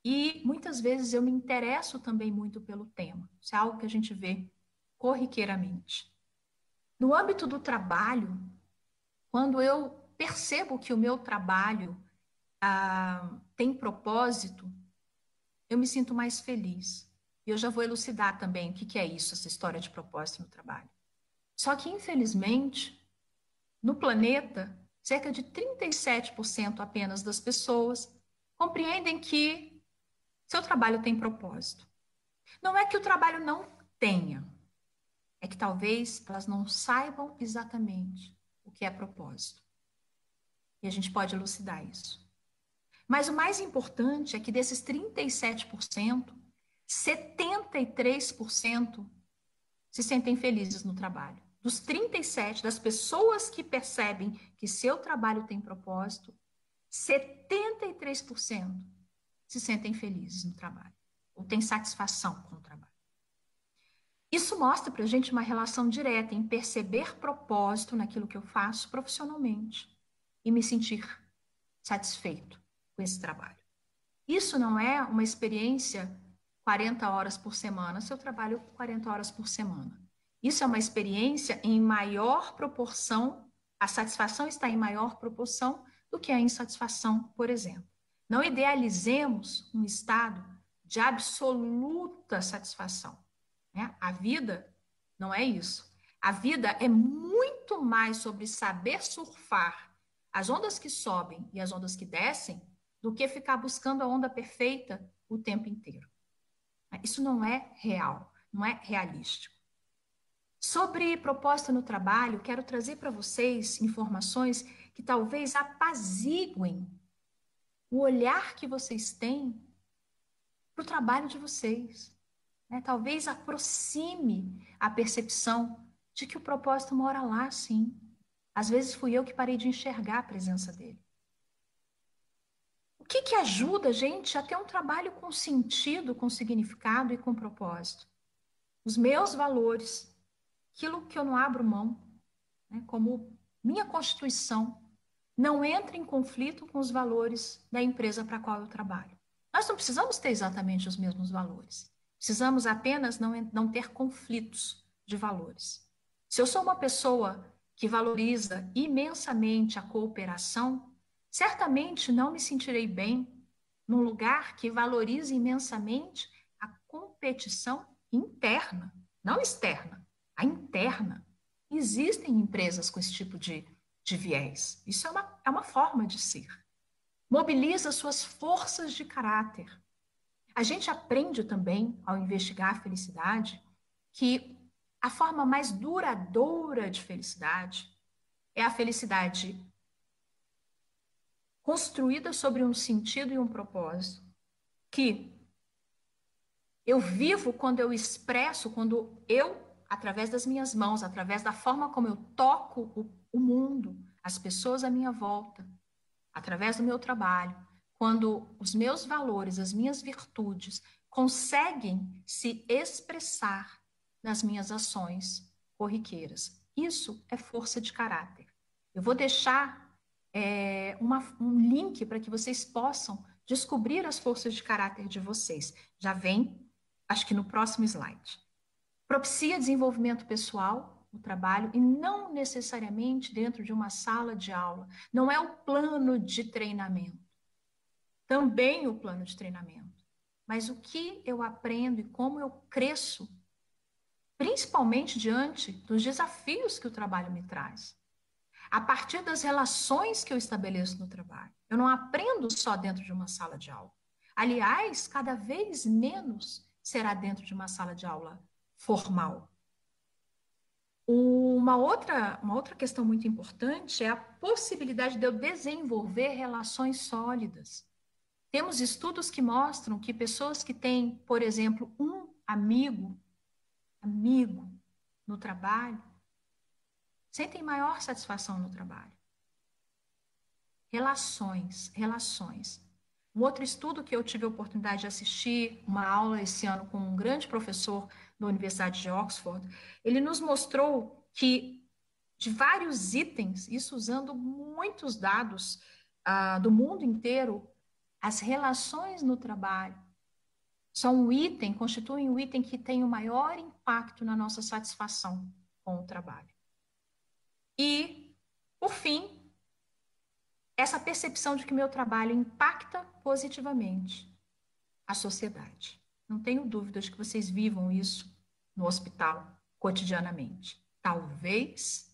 E muitas vezes eu me interesso também muito pelo tema. Isso é algo que a gente vê corriqueiramente. No âmbito do trabalho, quando eu percebo que o meu trabalho ah, tem propósito, eu me sinto mais feliz. E eu já vou elucidar também o que, que é isso, essa história de propósito no trabalho. Só que, infelizmente, no planeta, cerca de 37% apenas das pessoas compreendem que seu trabalho tem propósito. Não é que o trabalho não tenha, é que talvez elas não saibam exatamente o que é propósito. E a gente pode elucidar isso. Mas o mais importante é que desses 37%, 73% se sentem felizes no trabalho. Dos 37, das pessoas que percebem que seu trabalho tem propósito, 73% se sentem felizes no trabalho, ou têm satisfação com o trabalho. Isso mostra para a gente uma relação direta em perceber propósito naquilo que eu faço profissionalmente e me sentir satisfeito com esse trabalho. Isso não é uma experiência 40 horas por semana, se eu trabalho 40 horas por semana. Isso é uma experiência em maior proporção, a satisfação está em maior proporção do que a insatisfação, por exemplo. Não idealizemos um estado de absoluta satisfação. Né? A vida não é isso. A vida é muito mais sobre saber surfar as ondas que sobem e as ondas que descem do que ficar buscando a onda perfeita o tempo inteiro. Isso não é real, não é realístico. Sobre propósito no trabalho, quero trazer para vocês informações que talvez apaziguem o olhar que vocês têm para o trabalho de vocês. Né? Talvez aproxime a percepção de que o propósito mora lá, sim. Às vezes fui eu que parei de enxergar a presença dele. Que, que ajuda a gente a ter um trabalho com sentido, com significado e com propósito? Os meus valores, aquilo que eu não abro mão, né, como minha constituição, não entra em conflito com os valores da empresa para a qual eu trabalho. Nós não precisamos ter exatamente os mesmos valores. Precisamos apenas não, não ter conflitos de valores. Se eu sou uma pessoa que valoriza imensamente a cooperação, certamente não me sentirei bem num lugar que valorize imensamente a competição interna, não externa, a interna. Existem empresas com esse tipo de, de viés. Isso é uma, é uma forma de ser. Mobiliza suas forças de caráter. A gente aprende também, ao investigar a felicidade, que a forma mais duradoura de felicidade é a felicidade construída sobre um sentido e um propósito, que eu vivo quando eu expresso, quando eu, através das minhas mãos, através da forma como eu toco o, o mundo, as pessoas à minha volta, através do meu trabalho, quando os meus valores, as minhas virtudes conseguem se expressar nas minhas ações corriqueiras. Isso é força de caráter. Eu vou deixar é, uma, um link para que vocês possam descobrir as forças de caráter de vocês. Já vem, acho que no próximo slide. Propicia desenvolvimento pessoal, o trabalho, e não necessariamente dentro de uma sala de aula. Não é o plano de treinamento. Também o plano de treinamento. Mas o que eu aprendo e como eu cresço, principalmente diante dos desafios que o trabalho me traz a partir das relações que eu estabeleço no trabalho. Eu não aprendo só dentro de uma sala de aula. Aliás, cada vez menos será dentro de uma sala de aula formal. Uma outra, uma outra questão muito importante é a possibilidade de eu desenvolver relações sólidas. Temos estudos que mostram que pessoas que têm, por exemplo, um amigo, amigo no trabalho, sentem maior satisfação no trabalho. Relações, relações. Um outro estudo que eu tive a oportunidade de assistir, uma aula esse ano com um grande professor da Universidade de Oxford, ele nos mostrou que de vários itens, isso usando muitos dados uh, do mundo inteiro, as relações no trabalho são um item, constituem um item que tem o maior impacto na nossa satisfação com o trabalho. E, por fim, essa percepção de que meu trabalho impacta positivamente a sociedade. Não tenho dúvidas que vocês vivam isso no hospital cotidianamente. Talvez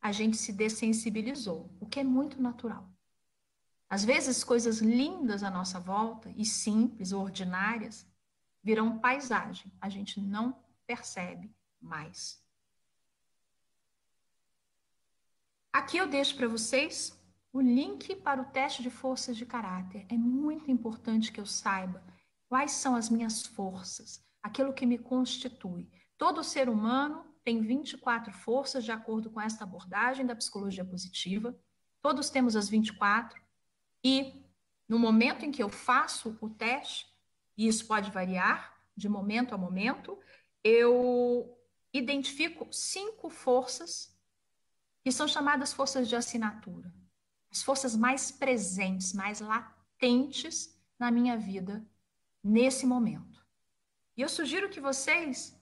a gente se dessensibilizou, o que é muito natural. Às vezes, coisas lindas à nossa volta e simples, ordinárias, viram paisagem, a gente não percebe mais. Aqui eu deixo para vocês o link para o teste de forças de caráter. É muito importante que eu saiba quais são as minhas forças, aquilo que me constitui. Todo ser humano tem 24 forças, de acordo com esta abordagem da psicologia positiva. Todos temos as 24. E no momento em que eu faço o teste, e isso pode variar de momento a momento, eu identifico cinco forças que são chamadas forças de assinatura. As forças mais presentes, mais latentes na minha vida nesse momento. E eu sugiro que vocês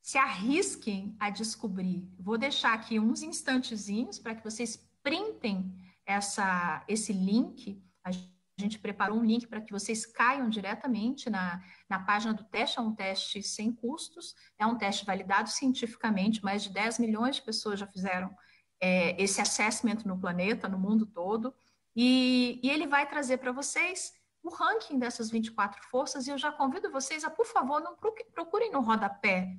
se arrisquem a descobrir. Vou deixar aqui uns instantezinhos para que vocês printem essa, esse link. A a gente preparou um link para que vocês caiam diretamente na, na página do teste. É um teste sem custos, é um teste validado cientificamente. Mais de 10 milhões de pessoas já fizeram é, esse assessment no planeta, no mundo todo. E, e ele vai trazer para vocês o ranking dessas 24 forças. E eu já convido vocês a, por favor, não procurem no rodapé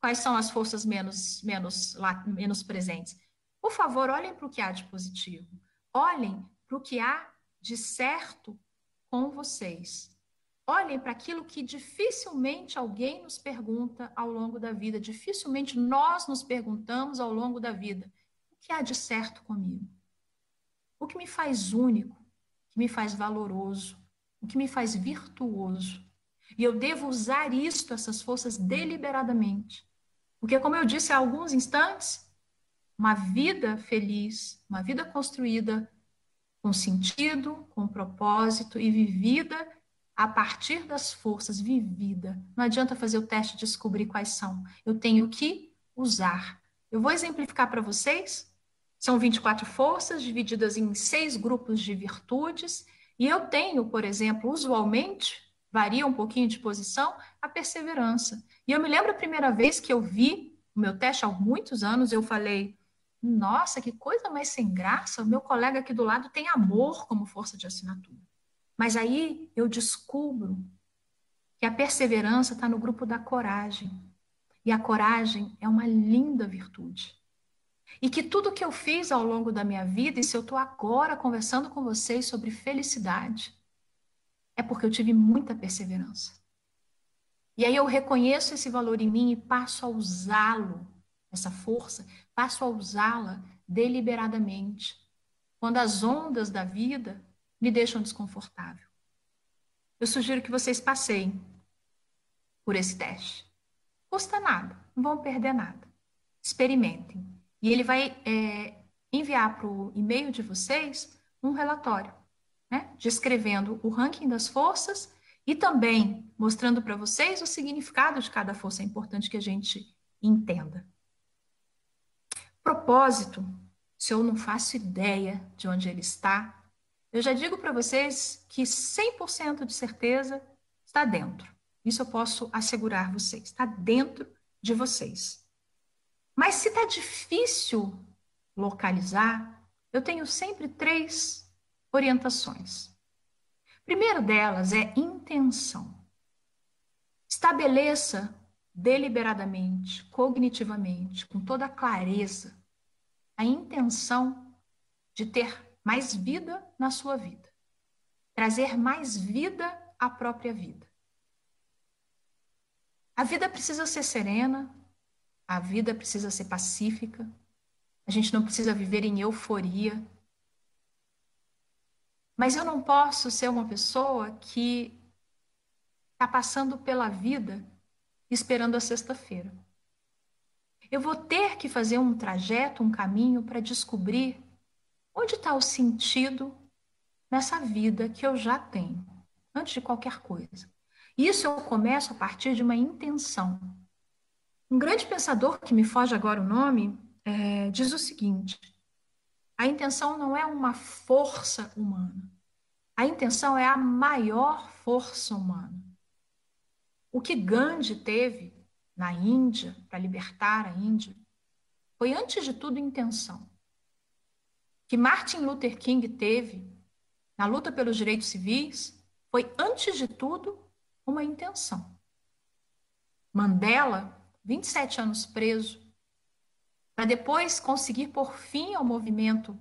quais são as forças menos, menos, lá, menos presentes. Por favor, olhem para o que há de positivo. Olhem para o que há de certo com vocês. Olhem para aquilo que dificilmente alguém nos pergunta ao longo da vida, dificilmente nós nos perguntamos ao longo da vida. O que há de certo comigo? O que me faz único? O que me faz valoroso? O que me faz virtuoso? E eu devo usar isto, essas forças, deliberadamente. Porque, como eu disse há alguns instantes, uma vida feliz, uma vida construída com sentido, com propósito e vivida a partir das forças, vivida. Não adianta fazer o teste e descobrir quais são. Eu tenho que usar. Eu vou exemplificar para vocês. São 24 forças divididas em seis grupos de virtudes. E eu tenho, por exemplo, usualmente, varia um pouquinho de posição, a perseverança. E eu me lembro a primeira vez que eu vi o meu teste há muitos anos, eu falei: nossa, que coisa mais sem graça, o meu colega aqui do lado tem amor como força de assinatura. Mas aí eu descubro que a perseverança está no grupo da coragem. E a coragem é uma linda virtude. E que tudo que eu fiz ao longo da minha vida, e se eu estou agora conversando com vocês sobre felicidade, é porque eu tive muita perseverança. E aí eu reconheço esse valor em mim e passo a usá-lo essa força, passo a usá-la deliberadamente, quando as ondas da vida me deixam desconfortável. Eu sugiro que vocês passeiem por esse teste. Custa nada, não vão perder nada. Experimentem. E ele vai é, enviar para o e-mail de vocês um relatório, né, descrevendo o ranking das forças e também mostrando para vocês o significado de cada força. É importante que a gente entenda. Propósito, se eu não faço ideia de onde ele está, eu já digo para vocês que 100% de certeza está dentro. Isso eu posso assegurar vocês, está dentro de vocês. Mas se está difícil localizar, eu tenho sempre três orientações. Primeiro delas é intenção. Estabeleça deliberadamente, cognitivamente, com toda a clareza, a intenção de ter mais vida na sua vida, trazer mais vida à própria vida. A vida precisa ser serena, a vida precisa ser pacífica, a gente não precisa viver em euforia. Mas eu não posso ser uma pessoa que está passando pela vida esperando a sexta-feira. Eu vou ter que fazer um trajeto, um caminho para descobrir onde está o sentido nessa vida que eu já tenho, antes de qualquer coisa. Isso eu começo a partir de uma intenção. Um grande pensador, que me foge agora o nome, é, diz o seguinte: a intenção não é uma força humana. A intenção é a maior força humana. O que Gandhi teve na Índia, para libertar a Índia, foi antes de tudo intenção. Que Martin Luther King teve na luta pelos direitos civis foi antes de tudo uma intenção. Mandela, 27 anos preso, para depois conseguir pôr fim ao movimento,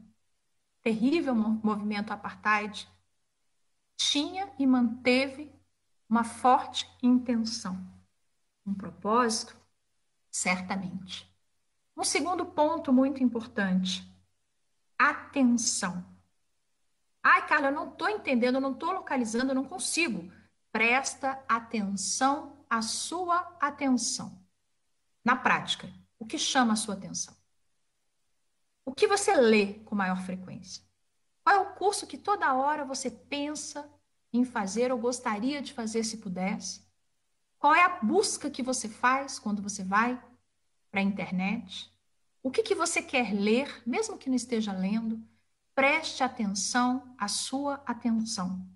terrível movimento apartheid, tinha e manteve uma forte intenção, um propósito, certamente. Um segundo ponto muito importante: atenção. Ai, Carla, eu não estou entendendo, eu não estou localizando, eu não consigo. Presta atenção à sua atenção. Na prática, o que chama a sua atenção? O que você lê com maior frequência? Qual é o curso que toda hora você pensa em fazer ou gostaria de fazer se pudesse? Qual é a busca que você faz quando você vai para a internet? O que, que você quer ler, mesmo que não esteja lendo? Preste atenção à sua atenção.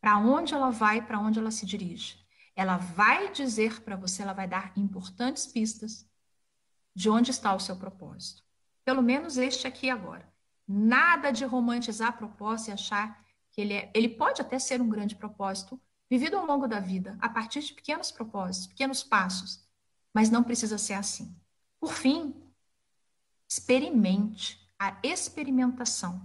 Para onde ela vai, para onde ela se dirige. Ela vai dizer para você, ela vai dar importantes pistas de onde está o seu propósito. Pelo menos este aqui agora. Nada de romantizar a proposta e achar que ele, é, ele pode até ser um grande propósito vivido ao longo da vida, a partir de pequenos propósitos, pequenos passos, mas não precisa ser assim. Por fim, Experimente a experimentação.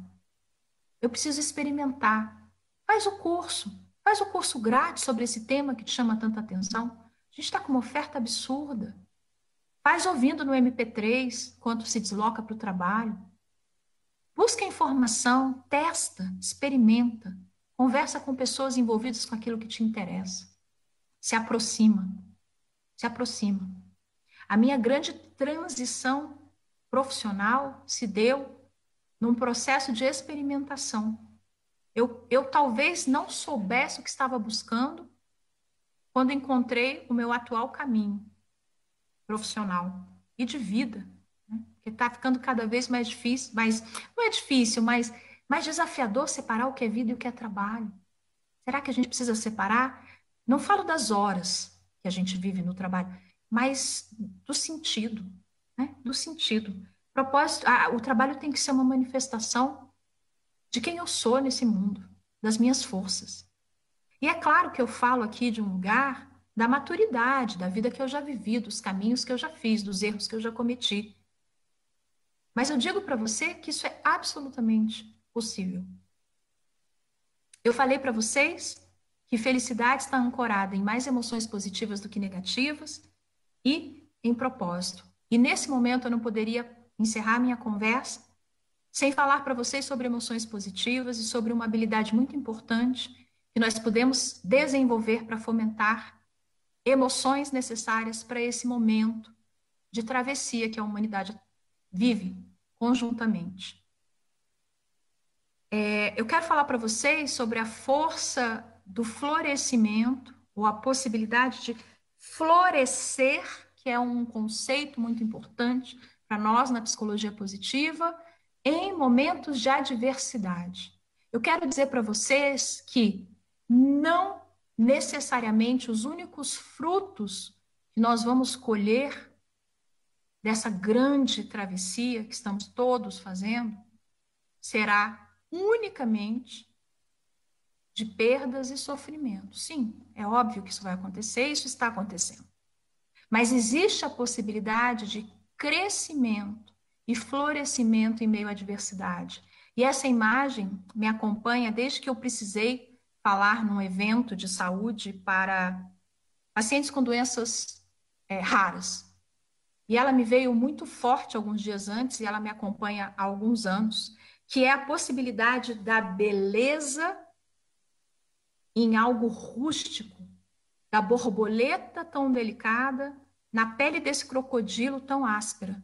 Eu preciso experimentar. Faz o curso. Faz o curso grátis sobre esse tema que te chama tanta atenção. A gente está com uma oferta absurda. Faz ouvindo no MP3 quando se desloca para o trabalho. Busca informação, testa, experimenta, conversa com pessoas envolvidas com aquilo que te interessa. Se aproxima. Se aproxima. A minha grande transição profissional se deu num processo de experimentação. Eu, eu talvez não soubesse o que estava buscando quando encontrei o meu atual caminho profissional e de vida? Está ficando cada vez mais difícil, mas não é difícil, mas mais desafiador separar o que é vida e o que é trabalho. Será que a gente precisa separar? Não falo das horas que a gente vive no trabalho, mas do sentido, né? Do sentido. Propósito, ah, o trabalho tem que ser uma manifestação de quem eu sou nesse mundo, das minhas forças. E é claro que eu falo aqui de um lugar da maturidade, da vida que eu já vivi, dos caminhos que eu já fiz, dos erros que eu já cometi. Mas eu digo para você que isso é absolutamente possível. Eu falei para vocês que felicidade está ancorada em mais emoções positivas do que negativas e em propósito. E nesse momento eu não poderia encerrar minha conversa sem falar para vocês sobre emoções positivas e sobre uma habilidade muito importante que nós podemos desenvolver para fomentar emoções necessárias para esse momento de travessia que a humanidade vive conjuntamente. É, eu quero falar para vocês sobre a força do florescimento, ou a possibilidade de florescer, que é um conceito muito importante para nós na psicologia positiva, em momentos de adversidade. Eu quero dizer para vocês que não necessariamente os únicos frutos que nós vamos colher dessa grande travessia que estamos todos fazendo será unicamente de perdas e sofrimentos. Sim, é óbvio que isso vai acontecer, isso está acontecendo. Mas existe a possibilidade de crescimento e florescimento em meio à adversidade. E essa imagem me acompanha desde que eu precisei falar num evento de saúde para pacientes com doenças é, raras. E ela me veio muito forte alguns dias antes, e ela me acompanha há alguns anos, que é a possibilidade da beleza em algo rústico, da borboleta tão delicada, na pele desse crocodilo tão áspera.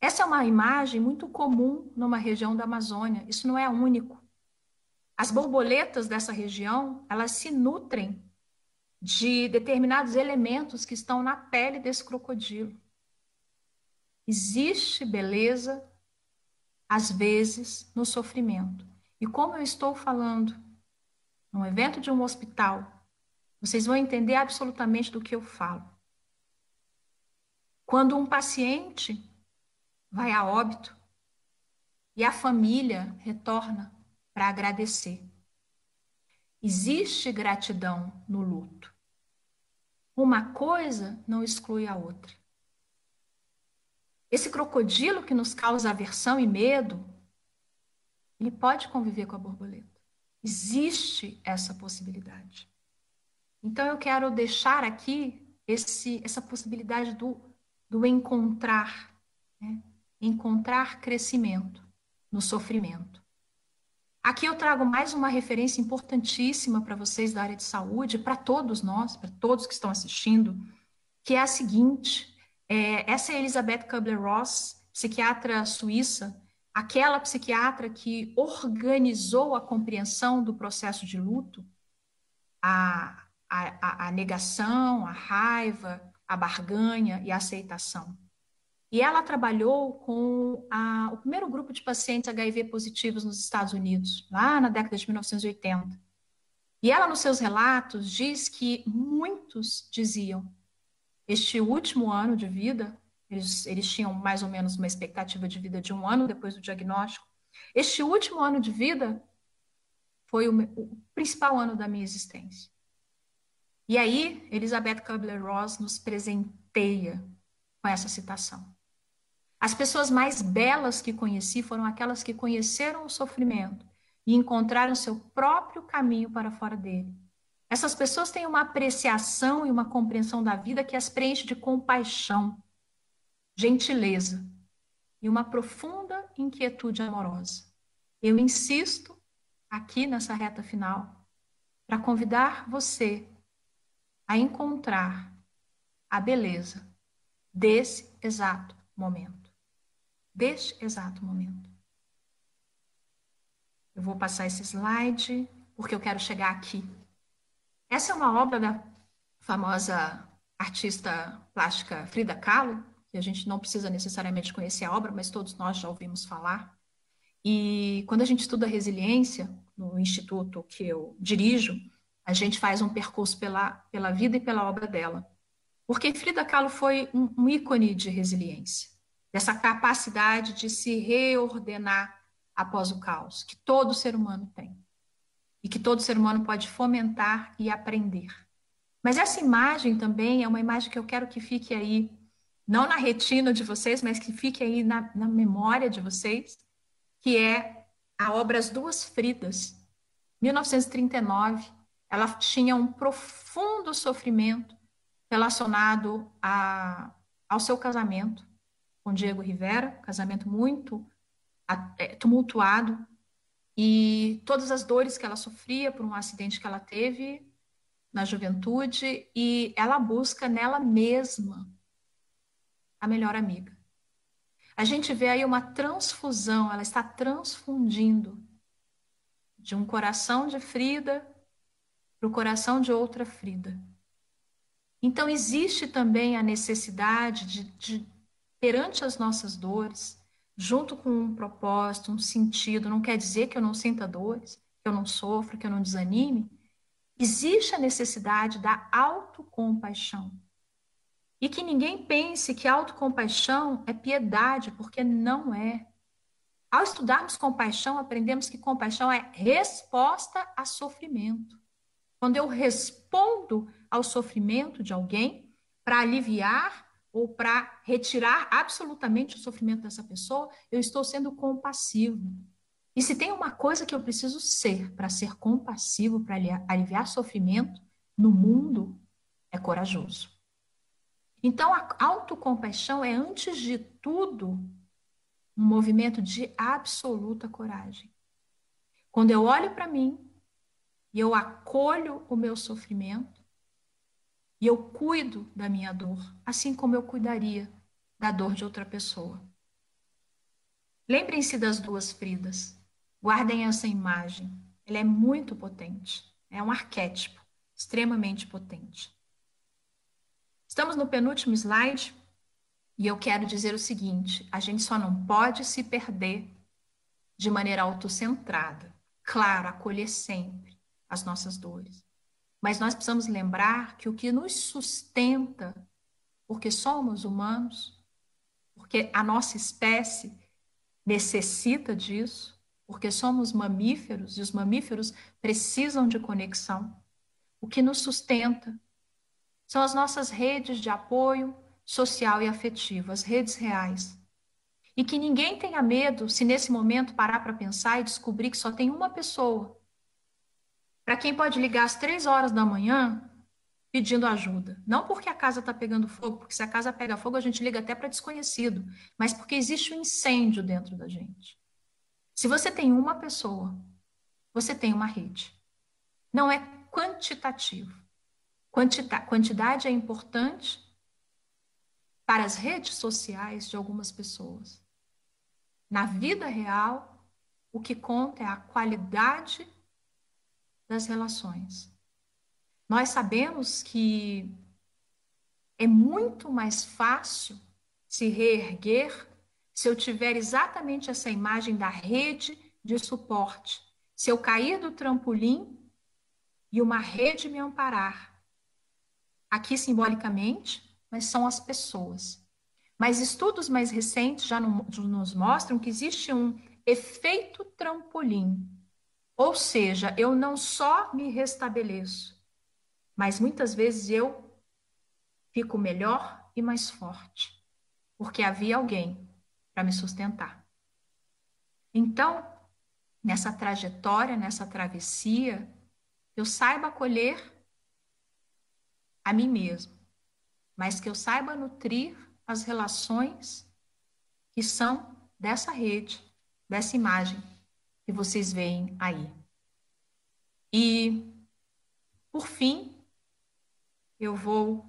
Essa é uma imagem muito comum numa região da Amazônia, isso não é único. As borboletas dessa região, elas se nutrem de determinados elementos que estão na pele desse crocodilo. Existe beleza, às vezes, no sofrimento. E como eu estou falando num evento de um hospital, vocês vão entender absolutamente do que eu falo. Quando um paciente vai a óbito e a família retorna para agradecer. Existe gratidão no luto. Uma coisa não exclui a outra. Esse crocodilo que nos causa aversão e medo, ele pode conviver com a borboleta. Existe essa possibilidade. Então eu quero deixar aqui esse, essa possibilidade do, do encontrar, né? encontrar crescimento no sofrimento. Aqui eu trago mais uma referência importantíssima para vocês da área de saúde, para todos nós, para todos que estão assistindo, que é a seguinte: é, essa é Elizabeth Kubler-Ross, psiquiatra suíça, aquela psiquiatra que organizou a compreensão do processo de luto, a, a, a negação, a raiva, a barganha e a aceitação. E ela trabalhou com a, o primeiro grupo de pacientes HIV positivos nos Estados Unidos, lá na década de 1980. E ela, nos seus relatos, diz que muitos diziam: este último ano de vida, eles, eles tinham mais ou menos uma expectativa de vida de um ano depois do diagnóstico, este último ano de vida foi o, o principal ano da minha existência. E aí, Elizabeth Kubler-Ross nos presenteia com essa citação. As pessoas mais belas que conheci foram aquelas que conheceram o sofrimento e encontraram seu próprio caminho para fora dele. Essas pessoas têm uma apreciação e uma compreensão da vida que as preenche de compaixão, gentileza e uma profunda inquietude amorosa. Eu insisto aqui nessa reta final para convidar você a encontrar a beleza desse exato momento. Deste exato momento. Eu vou passar esse slide porque eu quero chegar aqui. Essa é uma obra da famosa artista plástica Frida Kahlo, que a gente não precisa necessariamente conhecer a obra, mas todos nós já ouvimos falar. E quando a gente estuda resiliência no instituto que eu dirijo, a gente faz um percurso pela, pela vida e pela obra dela. Porque Frida Kahlo foi um, um ícone de resiliência, dessa capacidade de se reordenar após o caos, que todo ser humano tem. E que todo ser humano pode fomentar e aprender. Mas essa imagem também é uma imagem que eu quero que fique aí, não na retina de vocês, mas que fique aí na, na memória de vocês, que é a obra As Duas Fridas, 1939. Ela tinha um profundo sofrimento relacionado a, ao seu casamento com Diego Rivera, casamento muito é, tumultuado, e todas as dores que ela sofria por um acidente que ela teve na juventude, e ela busca nela mesma a melhor amiga. A gente vê aí uma transfusão, ela está transfundindo de um coração de Frida para o coração de outra Frida. Então, existe também a necessidade de, de, perante as nossas dores, junto com um propósito, um sentido, não quer dizer que eu não sinta dores, que eu não sofra, que eu não desanime. Existe a necessidade da autocompaixão. E que ninguém pense que autocompaixão é piedade, porque não é. Ao estudarmos compaixão, aprendemos que compaixão é resposta a sofrimento. Quando eu respondo ao sofrimento de alguém para aliviar ou para retirar absolutamente o sofrimento dessa pessoa, eu estou sendo compassivo. E se tem uma coisa que eu preciso ser para ser compassivo, para aliviar sofrimento no mundo, é corajoso. Então, a autocompaixão é, antes de tudo, um movimento de absoluta coragem. Quando eu olho para mim e eu acolho o meu sofrimento, e eu cuido da minha dor, assim como eu cuidaria da dor de outra pessoa. Lembrem-se das duas Fridas. Guardem essa imagem. Ela é muito potente. É um arquétipo extremamente potente. Estamos no penúltimo slide e eu quero dizer o seguinte: a gente só não pode se perder de maneira autocentrada. Claro, acolher sempre as nossas dores. Mas nós precisamos lembrar que o que nos sustenta, porque somos humanos, porque a nossa espécie necessita disso, porque somos mamíferos e os mamíferos precisam de conexão. O que nos sustenta são as nossas redes de apoio social e afetivo, as redes reais. E que ninguém tenha medo se nesse momento parar para pensar e descobrir que só tem uma pessoa para quem pode ligar às três horas da manhã pedindo ajuda. Não porque a casa está pegando fogo, porque se a casa pega fogo, a gente liga até para desconhecido, mas porque existe um incêndio dentro da gente. Se você tem uma pessoa, você tem uma rede. Não é quantitativo. Quantita quantidade é importante para as redes sociais de algumas pessoas. Na vida real, o que conta é a qualidade das relações. Nós sabemos que é muito mais fácil se reerguer se eu tiver exatamente essa imagem da rede de suporte. Se eu cair do trampolim e uma rede me amparar. Aqui simbolicamente, mas são as pessoas. Mas estudos mais recentes já nos mostram que existe um efeito trampolim ou seja, eu não só me restabeleço, mas muitas vezes eu fico melhor e mais forte, porque havia alguém para me sustentar. Então, nessa trajetória, nessa travessia, eu saiba acolher a mim mesmo, mas que eu saiba nutrir as relações que são dessa rede, dessa imagem que vocês veem aí. E, por fim, eu vou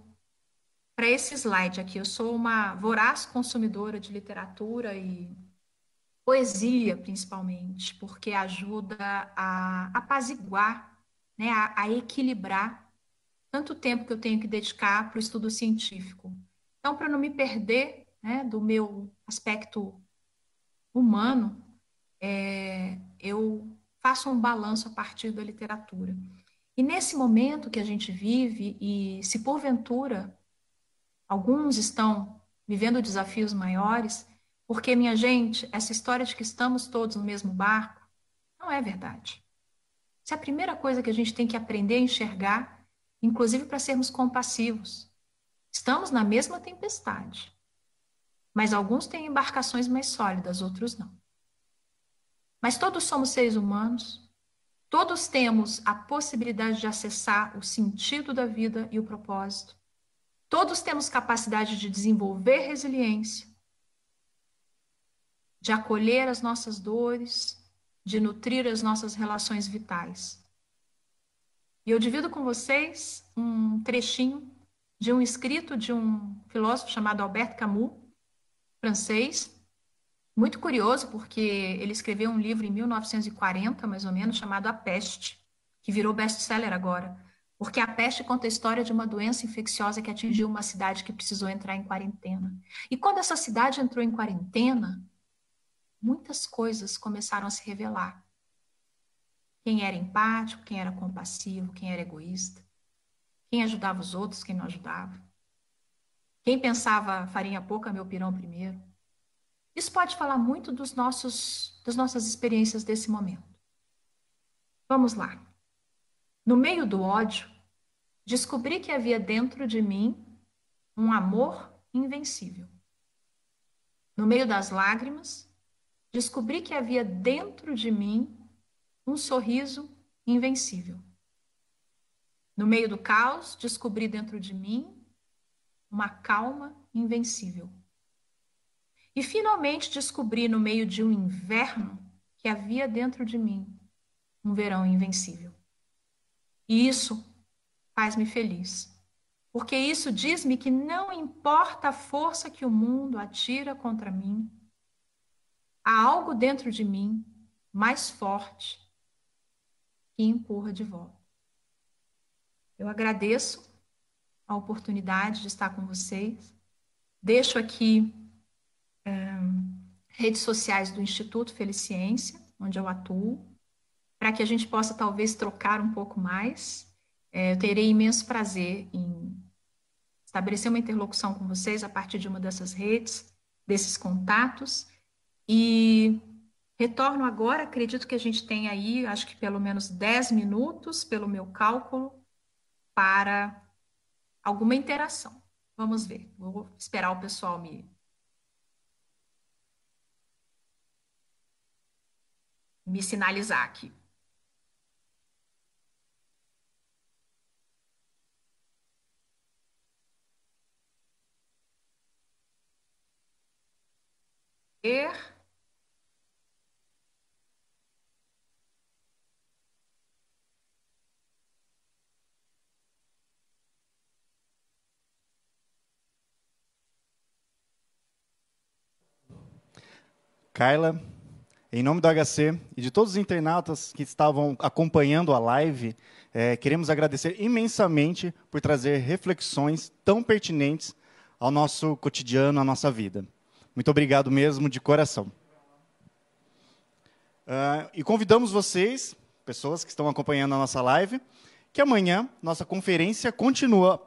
para esse slide aqui. Eu sou uma voraz consumidora de literatura e poesia, principalmente, porque ajuda a apaziguar, né, a, a equilibrar tanto tempo que eu tenho que dedicar para o estudo científico. Então, para não me perder né, do meu aspecto humano, é, eu faço um balanço a partir da literatura. E nesse momento que a gente vive, e se porventura alguns estão vivendo desafios maiores, porque, minha gente, essa história de que estamos todos no mesmo barco não é verdade. Essa é a primeira coisa que a gente tem que aprender a enxergar, inclusive para sermos compassivos. Estamos na mesma tempestade, mas alguns têm embarcações mais sólidas, outros não. Mas todos somos seres humanos, todos temos a possibilidade de acessar o sentido da vida e o propósito. Todos temos capacidade de desenvolver resiliência, de acolher as nossas dores, de nutrir as nossas relações vitais. E eu divido com vocês um trechinho de um escrito de um filósofo chamado Albert Camus, francês, muito curioso porque ele escreveu um livro em 1940, mais ou menos, chamado A Peste, que virou best-seller agora. Porque a peste conta a história de uma doença infecciosa que atingiu uma cidade que precisou entrar em quarentena. E quando essa cidade entrou em quarentena, muitas coisas começaram a se revelar. Quem era empático, quem era compassivo, quem era egoísta, quem ajudava os outros, quem não ajudava. Quem pensava farinha pouca, meu pirão primeiro. Isso pode falar muito dos nossos, das nossas experiências desse momento. Vamos lá. No meio do ódio, descobri que havia dentro de mim um amor invencível. No meio das lágrimas, descobri que havia dentro de mim um sorriso invencível. No meio do caos, descobri dentro de mim uma calma invencível. E finalmente descobri no meio de um inverno que havia dentro de mim um verão invencível. E isso faz-me feliz. Porque isso diz-me que não importa a força que o mundo atira contra mim, há algo dentro de mim mais forte que empurra de volta. Eu agradeço a oportunidade de estar com vocês. Deixo aqui redes sociais do Instituto Feliciência, onde eu atuo para que a gente possa talvez trocar um pouco mais. É, eu terei imenso prazer em estabelecer uma interlocução com vocês a partir de uma dessas redes, desses contatos. E retorno agora, acredito que a gente tem aí, acho que pelo menos 10 minutos, pelo meu cálculo, para alguma interação. Vamos ver. Vou esperar o pessoal me me sinalizar aqui. ver. Em nome do HC e de todos os internautas que estavam acompanhando a live, é, queremos agradecer imensamente por trazer reflexões tão pertinentes ao nosso cotidiano, à nossa vida. Muito obrigado mesmo, de coração. Uh, e convidamos vocês, pessoas que estão acompanhando a nossa live, que amanhã nossa conferência continua.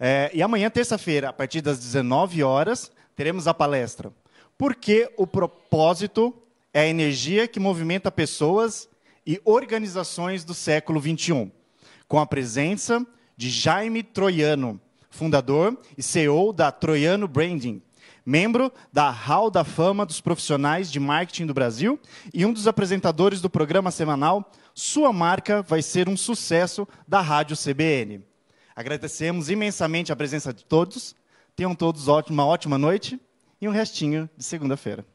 É, e amanhã, terça-feira, a partir das 19 horas, teremos a palestra. Porque o propósito é a energia que movimenta pessoas e organizações do século XXI, com a presença de Jaime Troiano, fundador e CEO da Troiano Branding, membro da Hall da Fama dos Profissionais de Marketing do Brasil e um dos apresentadores do programa semanal Sua Marca Vai Ser um Sucesso da Rádio CBN. Agradecemos imensamente a presença de todos. Tenham todos uma ótima noite e um restinho de segunda-feira.